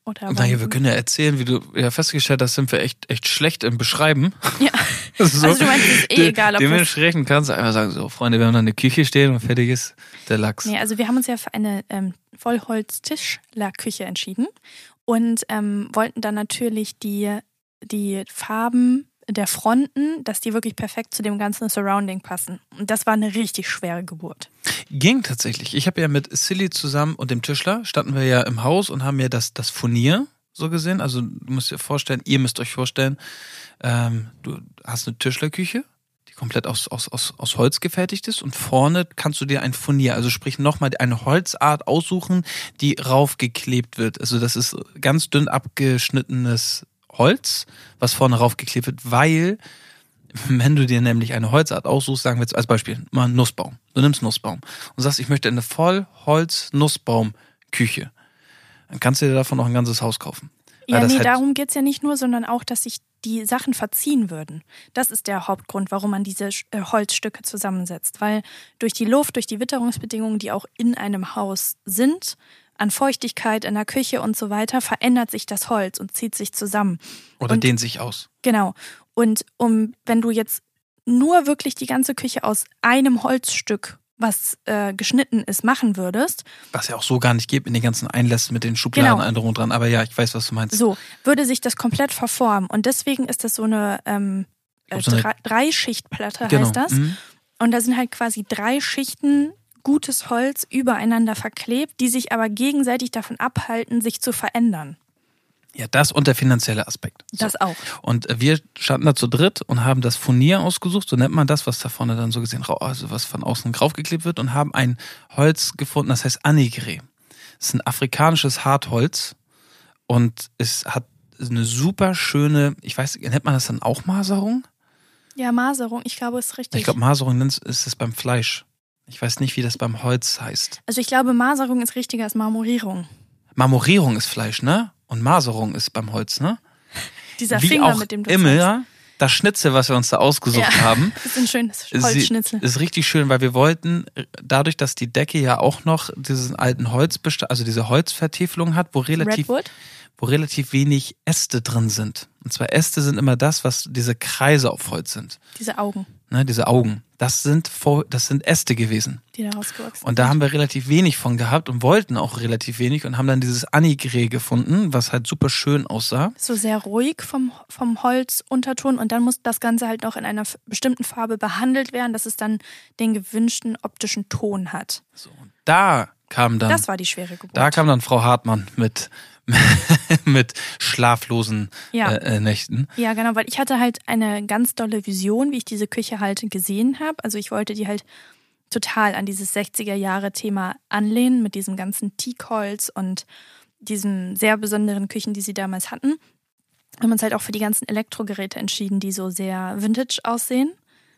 Oder Naja, wir können ja erzählen, wie du ja festgestellt hast, sind wir echt, echt schlecht im Beschreiben. Ja. so, Also du meinst, es ist eh egal, ob Dementsprechend kannst du einfach sagen, so, Freunde, wir haben da eine Küche stehen und fertig ist der Lachs. Nee, also wir haben uns ja für eine ähm, Vollholz-Tischlerküche entschieden und ähm, wollten dann natürlich die, die Farben der Fronten, dass die wirklich perfekt zu dem ganzen Surrounding passen. Und das war eine richtig schwere Geburt. Ging tatsächlich. Ich habe ja mit Silly zusammen und dem Tischler standen wir ja im Haus und haben ja das, das Furnier so gesehen. Also du musst dir vorstellen, ihr müsst euch vorstellen, ähm, du hast eine Tischlerküche, die komplett aus, aus, aus, aus Holz gefertigt ist und vorne kannst du dir ein Furnier, also sprich nochmal eine Holzart aussuchen, die raufgeklebt wird. Also das ist ganz dünn abgeschnittenes Holz, was vorne raufgeklebt wird, weil wenn du dir nämlich eine Holzart aussuchst, sagen wir jetzt als Beispiel mal einen Nussbaum. Du nimmst Nussbaum und sagst, ich möchte eine Vollholz-Nussbaum-Küche. Dann kannst du dir davon auch ein ganzes Haus kaufen. Ja, nee, halt- darum geht's ja nicht nur, sondern auch, dass sich die Sachen verziehen würden. Das ist der Hauptgrund, warum man diese äh, Holzstücke zusammensetzt. Weil durch die Luft, durch die Witterungsbedingungen, die auch in einem Haus sind, an Feuchtigkeit in der Küche und so weiter, verändert sich das Holz und zieht sich zusammen. Oder Und- dehnt sich aus. Genau. Und um, wenn du jetzt nur wirklich die ganze Küche aus einem Holzstück, was äh, geschnitten ist, machen würdest, Was ja auch so gar nicht gibt in den ganzen Einlässen mit den Schubladen Genau. dran. Aber ja, ich weiß, was du meinst. so, würde sich das komplett verformen. Und deswegen ist das so eine, ähm, äh, glaub, so eine- Drei- Dreischichtplatte genau. heißt das. Mhm. Und da sind halt quasi drei Schichten gutes Holz übereinander verklebt, die sich aber gegenseitig davon abhalten, sich zu verändern. Ja, das und der finanzielle Aspekt. So. Das auch. Und wir standen da zu dritt und haben das Furnier ausgesucht, so nennt man das, was da vorne dann so gesehen, also was von außen draufgeklebt wird und haben ein Holz gefunden, das heißt Anigre. Das ist ein afrikanisches Hartholz und es hat eine super schöne, ich weiß, nennt man das dann auch Maserung? Ja, Maserung, ich glaube, ist richtig. Ich glaube, Maserung nennt- ist es beim Fleisch. Ich weiß nicht, wie das beim Holz heißt. also ich glaube, Maserung ist richtiger als Marmorierung. Marmorierung ist Fleisch, ne? Und Maserung ist beim Holz, ne? Dieser wie Finger, auch mit dem du immer, ja, das Schnitzel, was wir uns da ausgesucht Ja. haben, Das ist ein schönes Holzschnitzel. Ist richtig schön, weil wir wollten, dadurch, dass die Decke ja auch noch diesen alten Holzbestand, also diese Holzvertiefelung hat, wo relativ, Redwood? wo relativ wenig Äste drin sind. Und zwar Äste sind immer das, was diese Kreise auf Holz sind. Diese Augen, Ne, diese Augen. Das sind, das sind Äste gewesen. die da rausgewachsen Und da haben wir relativ wenig von gehabt und wollten auch relativ wenig und haben dann dieses Anigre gefunden, was halt super schön aussah. So sehr ruhig vom, vom Holzunterton und dann muss das Ganze halt noch in einer bestimmten Farbe behandelt werden, dass es dann den gewünschten optischen Ton hat. So, und da kam dann. Das war die schwere Geburt. Da kam dann Frau Hartmann mit, mit schlaflosen Ja. äh, äh, Nächten. Ja, genau, weil ich hatte halt eine ganz dolle Vision, wie ich diese Küche halt gesehen habe. Also ich wollte die halt total an dieses 60er Jahre Thema anlehnen mit diesem ganzen Teakholz und diesen sehr besonderen Küchen, die sie damals hatten. Wir haben uns halt auch für die ganzen Elektrogeräte entschieden, die so sehr vintage aussehen.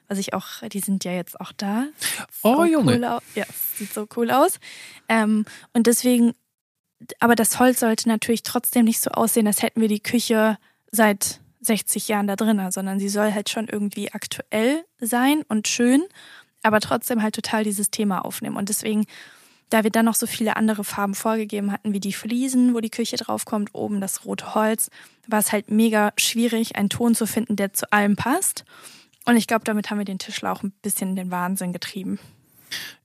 Was ich auch, die sind ja jetzt auch da. Oh, So Junge. Cool ja, sieht so cool aus. Ähm, und deswegen, aber das Holz sollte natürlich trotzdem nicht so aussehen, als hätten wir die Küche seit 60 Jahren da drin, sondern sie soll halt schon irgendwie aktuell sein und schön, aber trotzdem halt total dieses Thema aufnehmen. Und deswegen, da wir dann noch so viele andere Farben vorgegeben hatten, wie die Fliesen, wo die Küche draufkommt, oben das rote Holz, war es halt mega schwierig, einen Ton zu finden, der zu allem passt. Und ich glaube, damit haben wir den Tischler auch ein bisschen in den Wahnsinn getrieben.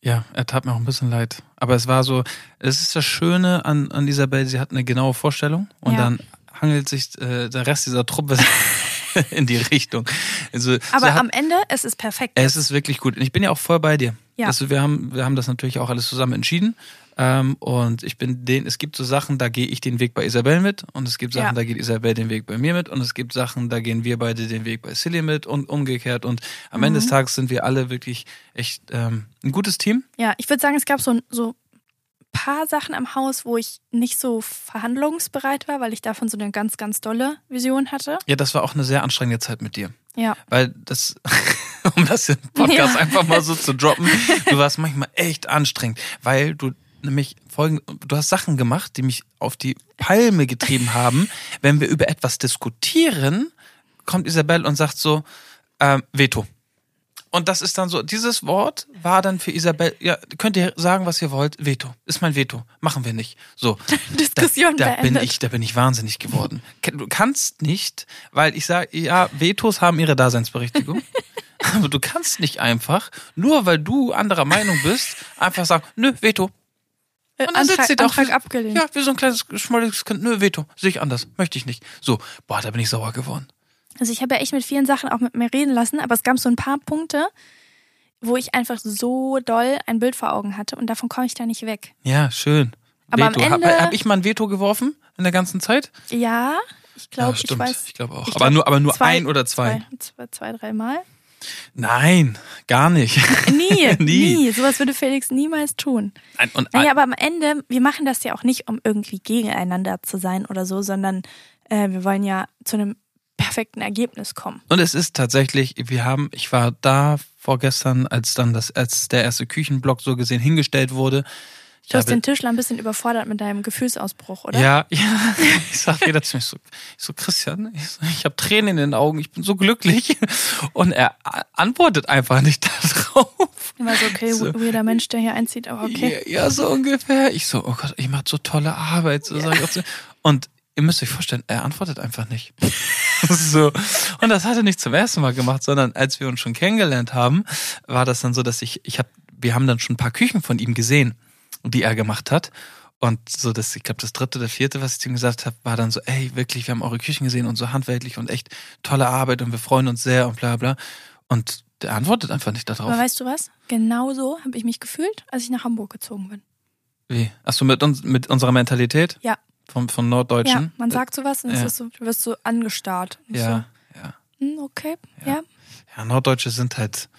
Ja, er tat mir auch ein bisschen leid. Aber es war so, es ist das Schöne an, an Isabel, sie hat eine genaue Vorstellung und Ja. dann hangelt sich äh, der Rest dieser Truppe in die Richtung. Also, Aber hat, am Ende, es ist perfekt. es ist wirklich gut. Und ich bin ja auch voll bei dir. Ja. Also wir haben, wir haben das natürlich auch alles zusammen entschieden. Ähm, und ich bin den, es gibt so Sachen, da gehe ich den Weg bei Isabel mit und es gibt Sachen, Ja. da geht Isabel den Weg bei mir mit und es gibt Sachen, da gehen wir beide den Weg bei Silly mit und umgekehrt. Und am Ende Mhm. des Tages sind wir alle wirklich echt ähm, ein gutes Team. Ja, ich würde sagen, es gab so, so paar Sachen am Haus, wo ich nicht so verhandlungsbereit war, weil ich davon so eine ganz, ganz dolle Vision hatte. Ja, das war auch eine sehr anstrengende Zeit mit dir. Ja. Weil das, um das im Podcast Ja. einfach mal so zu droppen, du warst manchmal echt anstrengend, weil du nämlich folgend, du hast Sachen gemacht, die mich auf die Palme getrieben haben. Wenn wir über etwas diskutieren, kommt Isabel und sagt so, ähm, Veto. Und das ist dann so, dieses Wort war dann für Isabel, ja, könnt ihr sagen, was ihr wollt, Veto. Ist mein Veto. Machen wir nicht. So. Diskussion da, da bin ich, da bin ich wahnsinnig geworden. Du kannst nicht, weil ich sage, ja, Vetos haben ihre Daseinsberechtigung. aber du kannst nicht einfach, nur weil du anderer Meinung bist, einfach sagen, nö, Veto. Äh, Und dann sitzt sie Antrag, doch Antrag abgelehnt. Ja, wie so ein kleines schmolliges Kind, nö, Veto. Sehe ich anders. Möchte ich nicht. So, boah, da bin ich sauer geworden. Also ich habe ja echt mit vielen Sachen auch mit mir reden lassen, aber es gab so ein paar Punkte, wo ich einfach so doll ein Bild vor Augen hatte und davon komme ich da nicht weg. Ja, schön. Aber am Veto. Hab, Ende- hab ich mal ein Veto geworfen in der ganzen Zeit? Ja, ich glaube, ja, ich weiß. Ich glaube auch. ich aber glaub, nur, aber nur zwei- ein oder zwei. Zwei, zwei, zwei dreimal. Nein, gar nicht. Nie, Nie. nie. Sowas würde Felix niemals tun. Ein- Und Naja, aber am Ende, wir machen das ja auch nicht, um irgendwie gegeneinander zu sein oder so, sondern äh, wir wollen ja zu einem perfekten Ergebnis kommen. Und es ist tatsächlich, wir haben, ich war da vorgestern, als dann das, als der erste Küchenblock so gesehen hingestellt wurde. Ich Du hast den Tischler ein bisschen überfordert mit deinem Gefühlsausbruch, oder? Ja, ja. Ich sag wieder zu mir so, ich so Christian, ich, so, ich habe Tränen in den Augen, ich bin so glücklich. Und er antwortet einfach nicht darauf. Und war so, okay, So. weirder Mensch, der hier einzieht, aber okay. Ja, ja, so ungefähr. Ich so, oh Gott, ich mache so tolle Arbeit. So ich zu. Und ihr müsst euch vorstellen, er antwortet einfach nicht. so. Und das hat er nicht zum ersten Mal gemacht, sondern als wir uns schon kennengelernt haben, war das dann so, dass ich, ich hab, wir haben dann schon ein paar Küchen von ihm gesehen, die er gemacht hat. Und so das, ich glaube, das dritte oder vierte, was ich zu ihm gesagt habe, war dann so, ey, wirklich, wir haben eure Küchen gesehen und so handwerklich und echt tolle Arbeit und wir freuen uns sehr und bla bla. Und der antwortet einfach nicht darauf. Aber weißt du was? Genau so habe ich mich gefühlt, als ich nach Hamburg gezogen bin. Wie? Ach so, mit uns, mit unserer Mentalität? Ja. Vom, von Norddeutschen? Ja, man sagt sowas und es Ja. ist so, du wirst so angestarrt. Ja, ja. So, hm, okay, ja. Ja, Norddeutsche sind halt.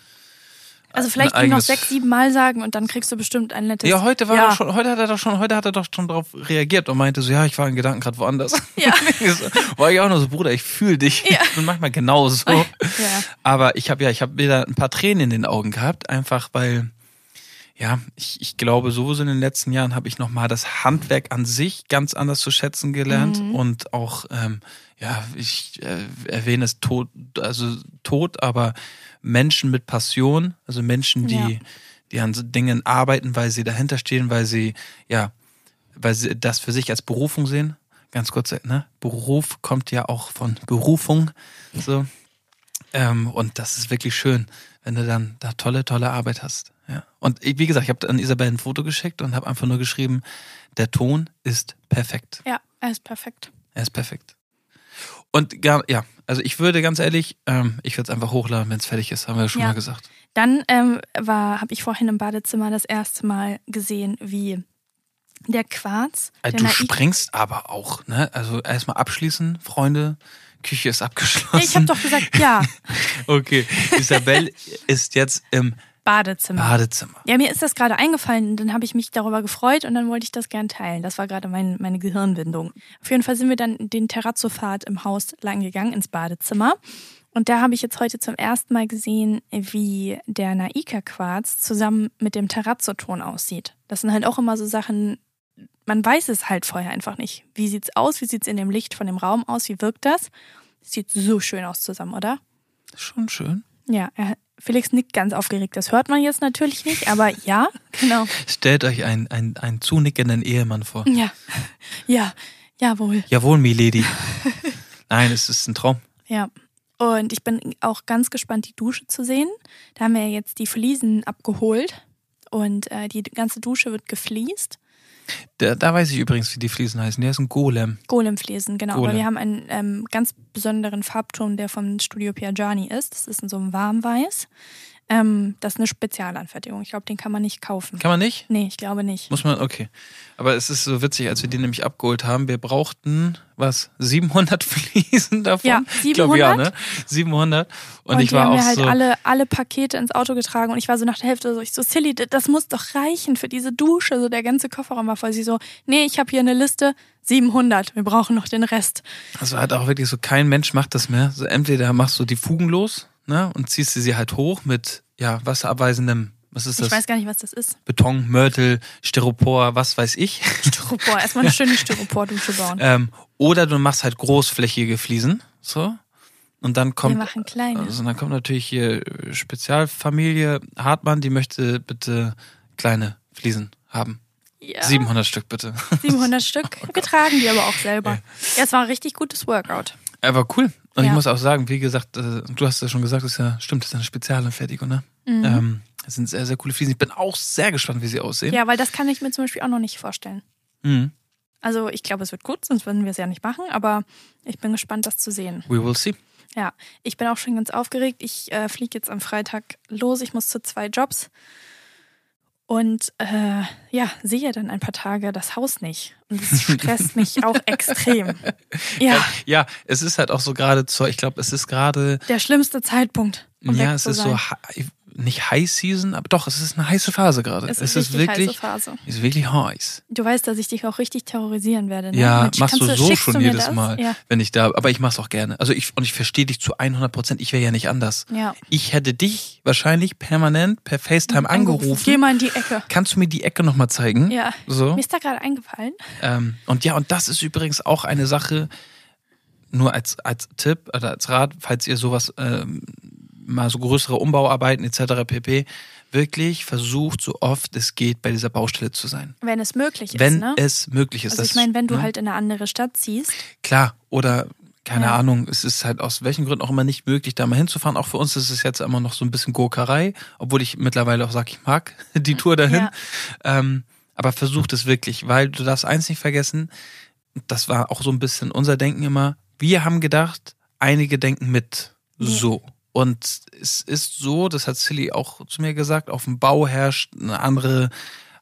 Also vielleicht noch sechs, sieben Mal sagen und dann kriegst du bestimmt ein nettes. Ja, heute war ja. er schon, heute hat er doch schon, heute hat er doch schon darauf reagiert und meinte so, ja, ich war in Gedanken gerade woanders. Ja. War ich auch nur so, Bruder, ich fühle dich. Ja. Ich bin manchmal genauso. Ja. Aber ich habe ja, ich habe wieder ein paar Tränen in den Augen gehabt, einfach weil, ja, ich, ich glaube, sowieso in den letzten Jahren habe ich nochmal das Handwerk an sich ganz anders zu schätzen gelernt Mhm. und auch, ähm, ja, ich äh, erwähne es tot, also tot, aber Menschen mit Passion, also Menschen, die, Ja. die an so Dingen arbeiten, weil sie dahinter stehen, weil sie, ja, weil sie das für sich als Berufung sehen. Ganz kurz, ne? Beruf kommt ja auch von Berufung. So. Ähm, und das ist wirklich schön, wenn du dann da tolle, tolle Arbeit hast. Ja. Und wie gesagt, ich habe an Isabel ein Foto geschickt und habe einfach nur geschrieben, der Ton ist perfekt. ja, er ist perfekt. Er ist perfekt. Und gar, ja, also ich würde ganz ehrlich, ähm, ich würde es einfach hochladen, wenn es fertig ist, haben wir ja schon Ja. mal gesagt. Dann ähm, war, habe ich vorhin im Badezimmer das erste Mal gesehen, wie der Quarz, Äh, der Du Naik- springst aber auch, ne? Also erstmal abschließen, Freunde. Küche ist abgeschlossen. Ich habe doch gesagt, ja, Okay, Isabel ist jetzt im Badezimmer. Badezimmer. Ja, mir ist das gerade eingefallen und dann habe ich mich darüber gefreut und dann wollte ich das gern teilen. Das war gerade mein, meine Gehirnwindung. Auf jeden Fall sind wir dann den Terrazzopfad im Haus lang gegangen ins Badezimmer. Und da habe ich jetzt heute zum ersten Mal gesehen, wie der Naika-Quarz zusammen mit dem Terrazzoton aussieht. Das sind halt auch immer so Sachen, man weiß es halt vorher einfach nicht. Wie sieht's aus? Wie sieht's in dem Licht von dem Raum aus? Wie wirkt das? Sieht so schön aus zusammen, oder? Schon schön. Ja, er, Felix nickt ganz aufgeregt. Das hört man jetzt natürlich nicht, aber ja, genau. Stellt euch einen, einen, einen zunickenden Ehemann vor. Ja, ja, jawohl. Jawohl, Milady. Nein, es ist ein Traum. Ja. Und ich bin auch ganz gespannt, die Dusche zu sehen. Da haben wir jetzt die Fliesen abgeholt und äh, die ganze Dusche wird gefliest. Da, da weiß ich übrigens, wie die Fliesen heißen. Der ist ein Golem. Golemfliesen, genau. Golem. Aber wir haben einen ähm, ganz besonderen Farbton, der vom Studio Piagiani ist. Das ist in so einem Warmweiß. Ähm, das ist eine Spezialanfertigung. Ich glaube, den kann man nicht kaufen. Kann man nicht? Nee, ich glaube nicht. Muss man, okay. Aber es ist so witzig, als wir den nämlich abgeholt haben. Wir brauchten, was, 700 Fliesen davon? Ja, Ich glaube, ja, 700. ne? 700. Und, Und, ich die war haben auch mir halt so. alle, alle Pakete ins Auto getragen und ich war so nach der Hälfte so, ich so, Silly, das muss doch reichen für diese Dusche. So der ganze Kofferraum war voll. Sie so, nee, ich habe hier eine Liste, 700, wir brauchen noch den Rest. Also hat auch wirklich so kein Mensch macht das mehr. So entweder machst du die Fugen los, ne, und ziehst du sie halt hoch mit, ja, wasserabweisendem, was ist Ich das? weiß gar nicht, was das ist. Beton, Mörtel, Styropor, was weiß ich. Styropor, erstmal eine schöne Styropor-Dusche bauen. ähm, oder du machst halt großflächige Fliesen, so. Und dann Wir kommt, machen kleine. also dann kommt natürlich hier Spezialfamilie Hartmann, die möchte bitte kleine Fliesen haben. Ja, 700 Stück bitte. 700 Stück. Wir tragen die aber auch selber. Ja, es war ein richtig gutes Workout. Aber cool. Und ich Ja. muss auch sagen, wie gesagt, äh, du hast ja schon gesagt, das ist ja, stimmt, das ist eine Spezialanfertigung, ne? Mhm. Ähm, das sind sehr, sehr coole Fliesen. Ich bin auch sehr gespannt, wie sie aussehen. Ja, weil das kann ich mir zum Beispiel auch noch nicht vorstellen. Mhm. Also ich glaube, es wird gut, sonst würden wir es ja nicht machen, aber ich bin gespannt, das zu sehen. We will see. Ja, ich bin auch schon ganz aufgeregt. Ich äh, fliege jetzt am Freitag los. Ich muss zu zwei Jobs. Und äh, ja, sehe dann ein paar Tage das Haus nicht. Und das stresst mich auch extrem. Ja, Ja, es ist halt auch so gerade zur, ich glaube, es ist gerade, der schlimmste Zeitpunkt. Um ja, es ist sein. so, nicht High Season, aber doch, es ist eine heiße Phase gerade. Es Es, ist, wirklich, heiße Phase. ist wirklich heiß. Du weißt, dass ich dich auch richtig terrorisieren werde. Ne? Ja, Mensch, machst du so schon du jedes das? Mal, Ja, wenn ich da, aber ich mach's auch gerne. Also ich, und ich verstehe dich zu 100 Prozent, ich wäre ja nicht anders. ja. Ich hätte dich wahrscheinlich permanent per FaceTime angerufen. Geh mal in die Ecke. Kannst du mir die Ecke nochmal zeigen? Ja. So. Mir ist da gerade eingefallen. Ähm, und ja, und das ist übrigens auch eine Sache, nur als, als Tipp oder als Rat, falls ihr sowas ähm, mal so größere Umbauarbeiten etc. pp. wirklich versucht, so oft es geht, bei dieser Baustelle zu sein. Wenn es möglich ist, Wenn ne? es möglich ist. also ich meine, wenn du ne? halt in eine andere Stadt ziehst, Klar, oder keine Ja. Ahnung, es ist halt aus welchen Gründen auch immer nicht möglich, da mal hinzufahren. Auch für uns ist es jetzt immer noch so ein bisschen Gurkerei, obwohl ich mittlerweile auch sage, ich mag die Tour dahin. Ja. Ähm, aber versucht es wirklich, weil du darfst eins nicht vergessen, das war auch so ein bisschen unser Denken immer, wir haben gedacht, einige denken mit. So. Und es ist so, das hat Silly auch zu mir gesagt, auf dem Bau herrscht eine andere,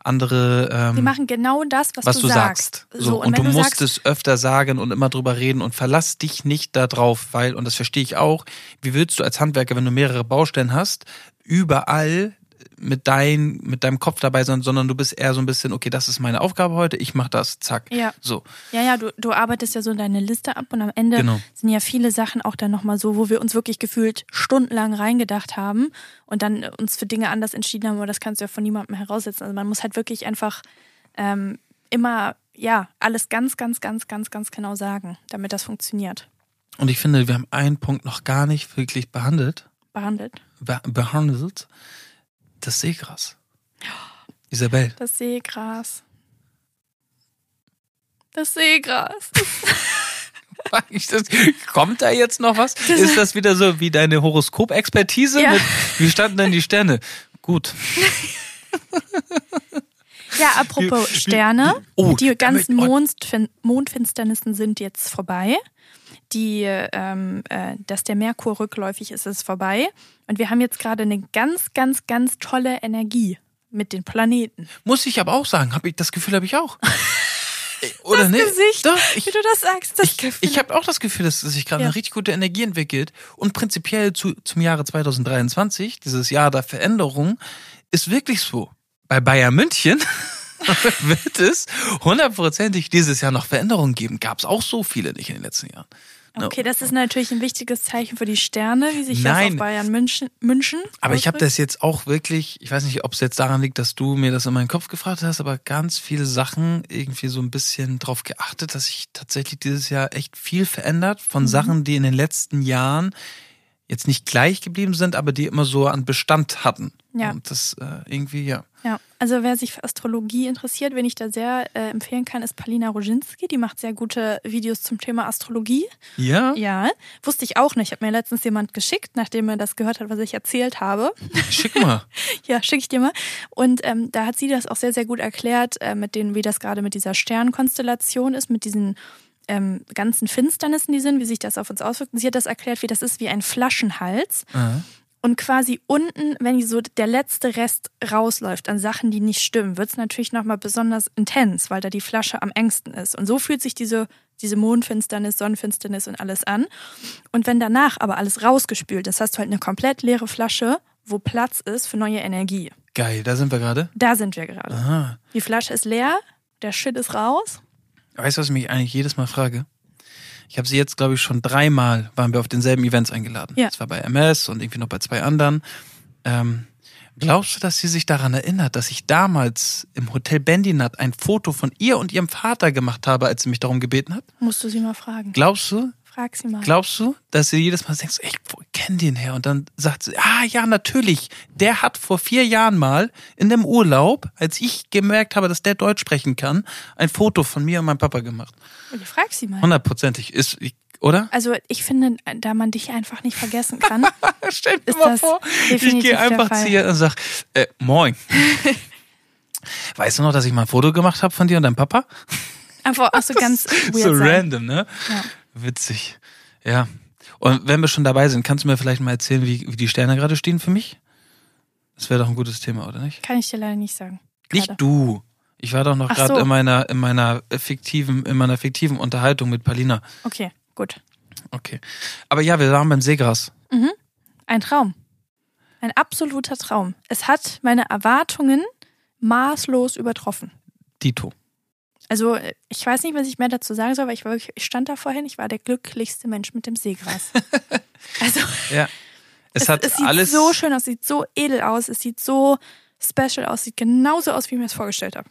andere ähm, die machen genau das, was, was du sagst. So, und, du wenn musst sagst, es öfter sagen und immer drüber reden und verlass dich nicht darauf, weil, und das verstehe ich auch, wie willst du als Handwerker, wenn du mehrere Baustellen hast, überall mit, dein, mit deinem Kopf dabei sein, sondern du bist eher so ein bisschen, okay, das ist meine Aufgabe heute, ich mach das, zack. Ja. So. Ja, ja, du, du arbeitest ja so deine Liste ab und am Ende Genau. sind ja viele Sachen auch dann nochmal so, wo wir uns wirklich gefühlt stundenlang reingedacht haben und dann uns für Dinge anders entschieden haben, aber das kannst du ja von niemandem heraussetzen. Also man muss halt wirklich einfach ähm, immer, ja, alles ganz, ganz, ganz, ganz, ganz genau sagen, damit das funktioniert. Und ich finde, wir haben einen Punkt noch gar nicht wirklich behandelt, Behandelt. be behandelt, das Seegras. Isabel, Das Seegras. Das Seegras. Das, kommt da jetzt noch was? Ist das wieder so wie deine Horoskopexpertise? Ja. Wie standen denn die Sterne? Gut. Ja, apropos Sterne. Oh, die ganzen Mondfin Mondfinsternissen sind jetzt vorbei. Die, ähm, äh, dass der Merkur rückläufig ist, ist vorbei. Und wir haben jetzt gerade eine ganz, ganz, ganz tolle Energie mit den Planeten. Muss ich aber auch sagen, hab ich, das Gefühl habe ich auch. Äh, Oder das nicht? Gesicht, Doch, wie ich, du das sagst, das ich, Gefühl. ich habe auch das Gefühl, dass sich gerade Ja. eine richtig gute Energie entwickelt. Und prinzipiell zu, zum Jahre 2023, dieses Jahr der Veränderung, ist wirklich so. Bei Bayern München wird es hundertprozentig dieses Jahr noch Veränderungen geben. Gab es auch so viele nicht in den letzten Jahren. Okay, das ist natürlich ein wichtiges Zeichen für die Sterne, wie sich das Nein. auf Bayern München, München Aber ich habe das jetzt auch wirklich, ich weiß nicht, ob es jetzt daran liegt, dass du mir das in meinen Kopf gefragt hast, aber ganz viele Sachen irgendwie so ein bisschen drauf geachtet, dass sich tatsächlich dieses Jahr echt viel verändert Mhm. von Sachen, die in den letzten Jahren jetzt nicht gleich geblieben sind, aber die immer so an Bestand hatten. Ja. Und das äh, irgendwie, ja. Ja, also wer sich für Astrologie interessiert, wen ich da sehr äh, empfehlen kann, ist Palina Roginski. Die macht sehr gute Videos zum Thema Astrologie. Ja? Ja, wusste ich auch nicht. Hat mir letztens jemand geschickt, nachdem er das gehört hat, was ich erzählt habe. Schick mal. ja, schicke ich dir mal. Und ähm, da hat sie das auch sehr, sehr gut erklärt, äh, mit denen, wie das gerade mit dieser Sternkonstellation ist, mit diesen ähm, ganzen Finsternissen, die sind, wie sich das auf uns auswirkt. Und sie hat das erklärt, wie das ist wie ein Flaschenhals. Aha. Und quasi unten, wenn so der letzte Rest rausläuft an Sachen, die nicht stimmen, wird es natürlich nochmal besonders intens, weil da die Flasche am engsten ist. Und so fühlt sich diese, diese Mondfinsternis, Sonnenfinsternis und alles an. Und wenn danach aber alles rausgespült ist, hast du halt eine komplett leere Flasche, wo Platz ist für neue Energie. Geil, da sind wir gerade. Da sind wir gerade. Die Flasche ist leer, der Shit ist raus. Weißt du, was ich mich eigentlich jedes Mal frage? Ich habe sie jetzt, glaube ich, schon dreimal waren wir auf denselben Events eingeladen. Ja. Das war bei MS und irgendwie noch bei zwei anderen. Ähm, glaubst du, dass sie sich daran erinnert, dass ich damals im Hotel Bendinat ein Foto von ihr und ihrem Vater gemacht habe, als sie mich darum gebeten hat? Musst du sie mal fragen. Glaubst du? Frag sie mal. Glaubst du, dass sie jedes Mal denkt, ey, wo kenn den her? Und dann sagt sie, ah ja, natürlich. Der hat vor vier Jahren mal in dem Urlaub, als ich gemerkt habe, dass der Deutsch sprechen kann, ein Foto von mir und meinem Papa gemacht. Frag sie mal. Hundertprozentig ist, ich- oder? Also ich finde, da man dich einfach nicht vergessen kann, Stell dir mal vor, ich gehe einfach zu ihr und sag, äh, moin. weißt du noch, dass ich mal ein Foto gemacht habe von dir und deinem Papa? einfach auch so ganz weird so sein. random, ne? Ja. Witzig. Ja. Und wenn wir schon dabei sind, kannst du mir vielleicht mal erzählen, wie, wie die Sterne gerade stehen für mich? Das wäre doch ein gutes Thema, oder nicht? Kann ich dir leider nicht sagen. Nicht Gerade. du. Ich war doch noch gerade so. in meiner in meiner fiktiven in meiner fiktiven Unterhaltung mit Palina. Okay, gut. Okay. Aber ja, wir waren beim Seegras. Ein Traum. Ein absoluter Traum. Es hat meine Erwartungen maßlos übertroffen. Dito. Also ich weiß nicht, was ich mehr dazu sagen soll, weil ich, war ich stand da vorhin, ich war der glücklichste Mensch mit dem Seegras. also Ja. Es, es, hat es sieht alles so schön aus, es sieht so edel aus, es sieht so special aus, sieht genauso aus, wie ich mir das vorgestellt habe.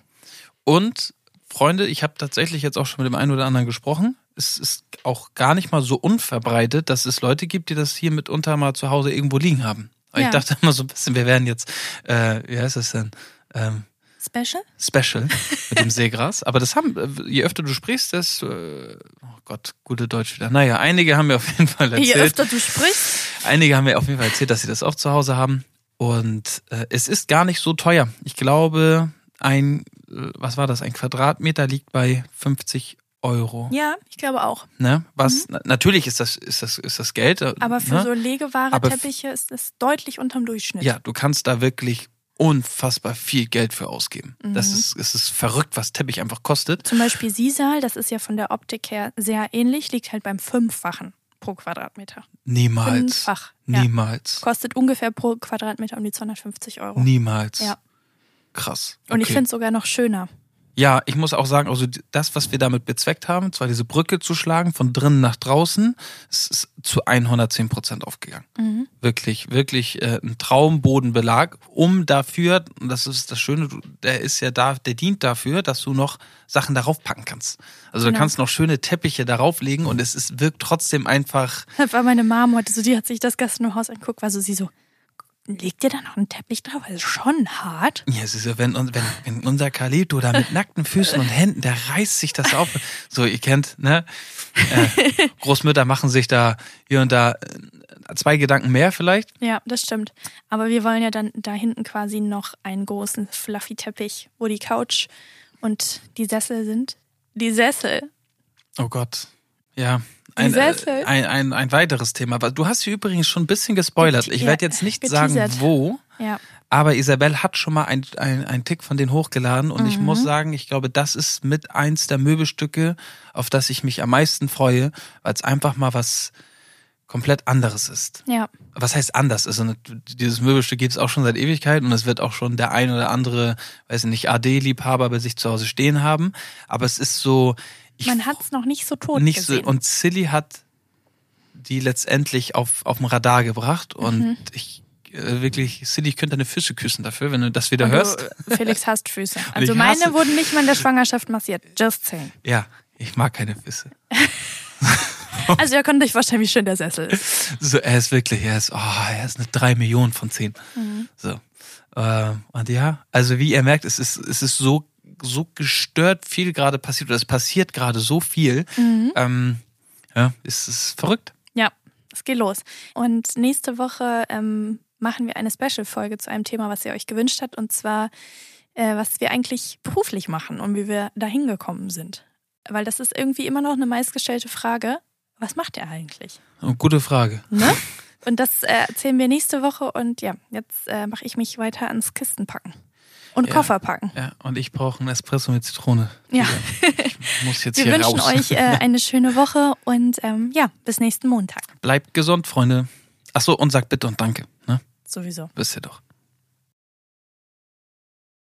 Und Freunde, ich habe tatsächlich jetzt auch schon mit dem einen oder anderen gesprochen. Es ist auch gar nicht mal so unverbreitet, dass es Leute gibt, die das hier mitunter mal zu Hause irgendwo liegen haben. Aber Ja. ich dachte immer so ein bisschen, wir werden jetzt, äh, wie heißt das denn? Ähm, Special? Special mit dem Seegras. Aber das haben, äh, je öfter du sprichst, desto, äh, oh Gott, gute Deutsch wieder. Naja, einige haben mir auf jeden Fall Je erzählt, öfter du sprichst. einige haben mir auf jeden Fall erzählt, dass sie das auch zu Hause haben. Und äh, es ist gar nicht so teuer. Ich glaube, ein, äh, was war das, ein Quadratmeter liegt bei 50 Euro. Ja, ich glaube auch. Ne? Was, na, natürlich ist das, ist das, ist das Geld. Aber für ne? so Legeware, Aber f- Teppiche ist es deutlich unterm Durchschnitt. Ja, du kannst da wirklich unfassbar viel Geld für ausgeben. Das Mhm. ist, es ist verrückt, was Teppich einfach kostet. Zum Beispiel Sisal, das ist ja von der Optik her sehr ähnlich, liegt halt beim Fünffachen pro Quadratmeter. Niemals. Fünffach. Ja. Niemals. Kostet ungefähr pro Quadratmeter um die 250 Euro. Niemals. Ja. Krass. Und ich Okay. finde es sogar noch schöner. Ja, ich muss auch sagen, also das, was wir damit bezweckt haben, zwar diese Brücke zu schlagen, von drinnen nach draußen, es ist zu 110 Prozent aufgegangen. Mhm. Wirklich, wirklich äh, ein Traumbodenbelag, um dafür, und das ist das Schöne, du- der ist ja da, der dient dafür, dass du noch Sachen darauf packen kannst. Also du Genau. kannst noch schöne Teppiche darauf legen und es ist, wirkt trotzdem einfach, war meine Mom heute so, die hat sich das gestern im Haus angeguckt, war so sie so, legt ihr da noch einen Teppich drauf? Das ist schon hart. ja, es ist ja, wenn, wenn, wenn unser Kalito da mit nackten Füßen und Händen, der reißt sich das auf. So, ihr kennt, ne? Äh, Großmütter machen sich da hier und da äh, zwei Gedanken mehr vielleicht. Ja, das stimmt. Aber wir wollen ja dann da hinten quasi noch einen großen fluffy Teppich, wo die Couch und die Sessel sind. Die Sessel. Oh Gott. Ja. Ein, äh, ein, ein, ein weiteres Thema. Du hast hier übrigens schon ein bisschen gespoilert. Ich werde jetzt nicht sagen, wo, Ja. aber Isabel hat schon mal ein, ein, ein Tick von denen hochgeladen und ich Mhm. muss sagen, ich glaube, das ist mit eins der Möbelstücke, auf das ich mich am meisten freue, weil es einfach mal was komplett anderes ist. Ja. Was heißt anders? Also dieses Möbelstück gibt es auch schon seit Ewigkeit und es wird auch schon der ein oder andere, weiß ich nicht, AD-Liebhaber bei sich zu Hause stehen haben. Aber es ist so, ich Man hat es noch nicht so tot nicht so, gesehen. und Silly hat die letztendlich auf, auf dem Radar gebracht und Mhm. ich äh, wirklich, Silly, ich könnte deine Füße küssen dafür, wenn du das wieder Und hörst. Du, Felix hasst Füße. Also meine hasse- wurden nicht mal in der Schwangerschaft massiert. Just saying. Ja, ich mag keine Füße. Also ihr könnt euch vorstellen, wie schön der Sessel ist. So, er ist wirklich, er ist, oh, er ist eine drei Millionen von zehn. Mhm. So. Äh, und ja, also wie ihr merkt, es ist, es ist so, so gestört viel gerade passiert, oder es passiert gerade so viel. Mhm. Ähm, ja, es ist verrückt. Ja, es geht los. Und nächste Woche ähm, machen wir eine Special-Folge zu einem Thema, was ihr euch gewünscht habt, und zwar, äh, was wir eigentlich beruflich machen und wie wir da hingekommen sind. Weil das ist irgendwie immer noch eine meistgestellte Frage. Was macht ihr eigentlich? Oh, gute Frage. Ne? Und das äh, erzählen wir nächste Woche. Und ja, jetzt äh, mache ich mich weiter ans Kisten packen. Und Ja. Koffer packen. Ja, und ich brauche einen Espresso mit Zitrone. Ja. Ich muss jetzt Wir hier wünschen raus. euch äh, eine schöne Woche und ähm, ja, bis nächsten Montag. Bleibt gesund, Freunde. Ach so, und sagt bitte und danke. Ne? Sowieso. Wisst ihr doch.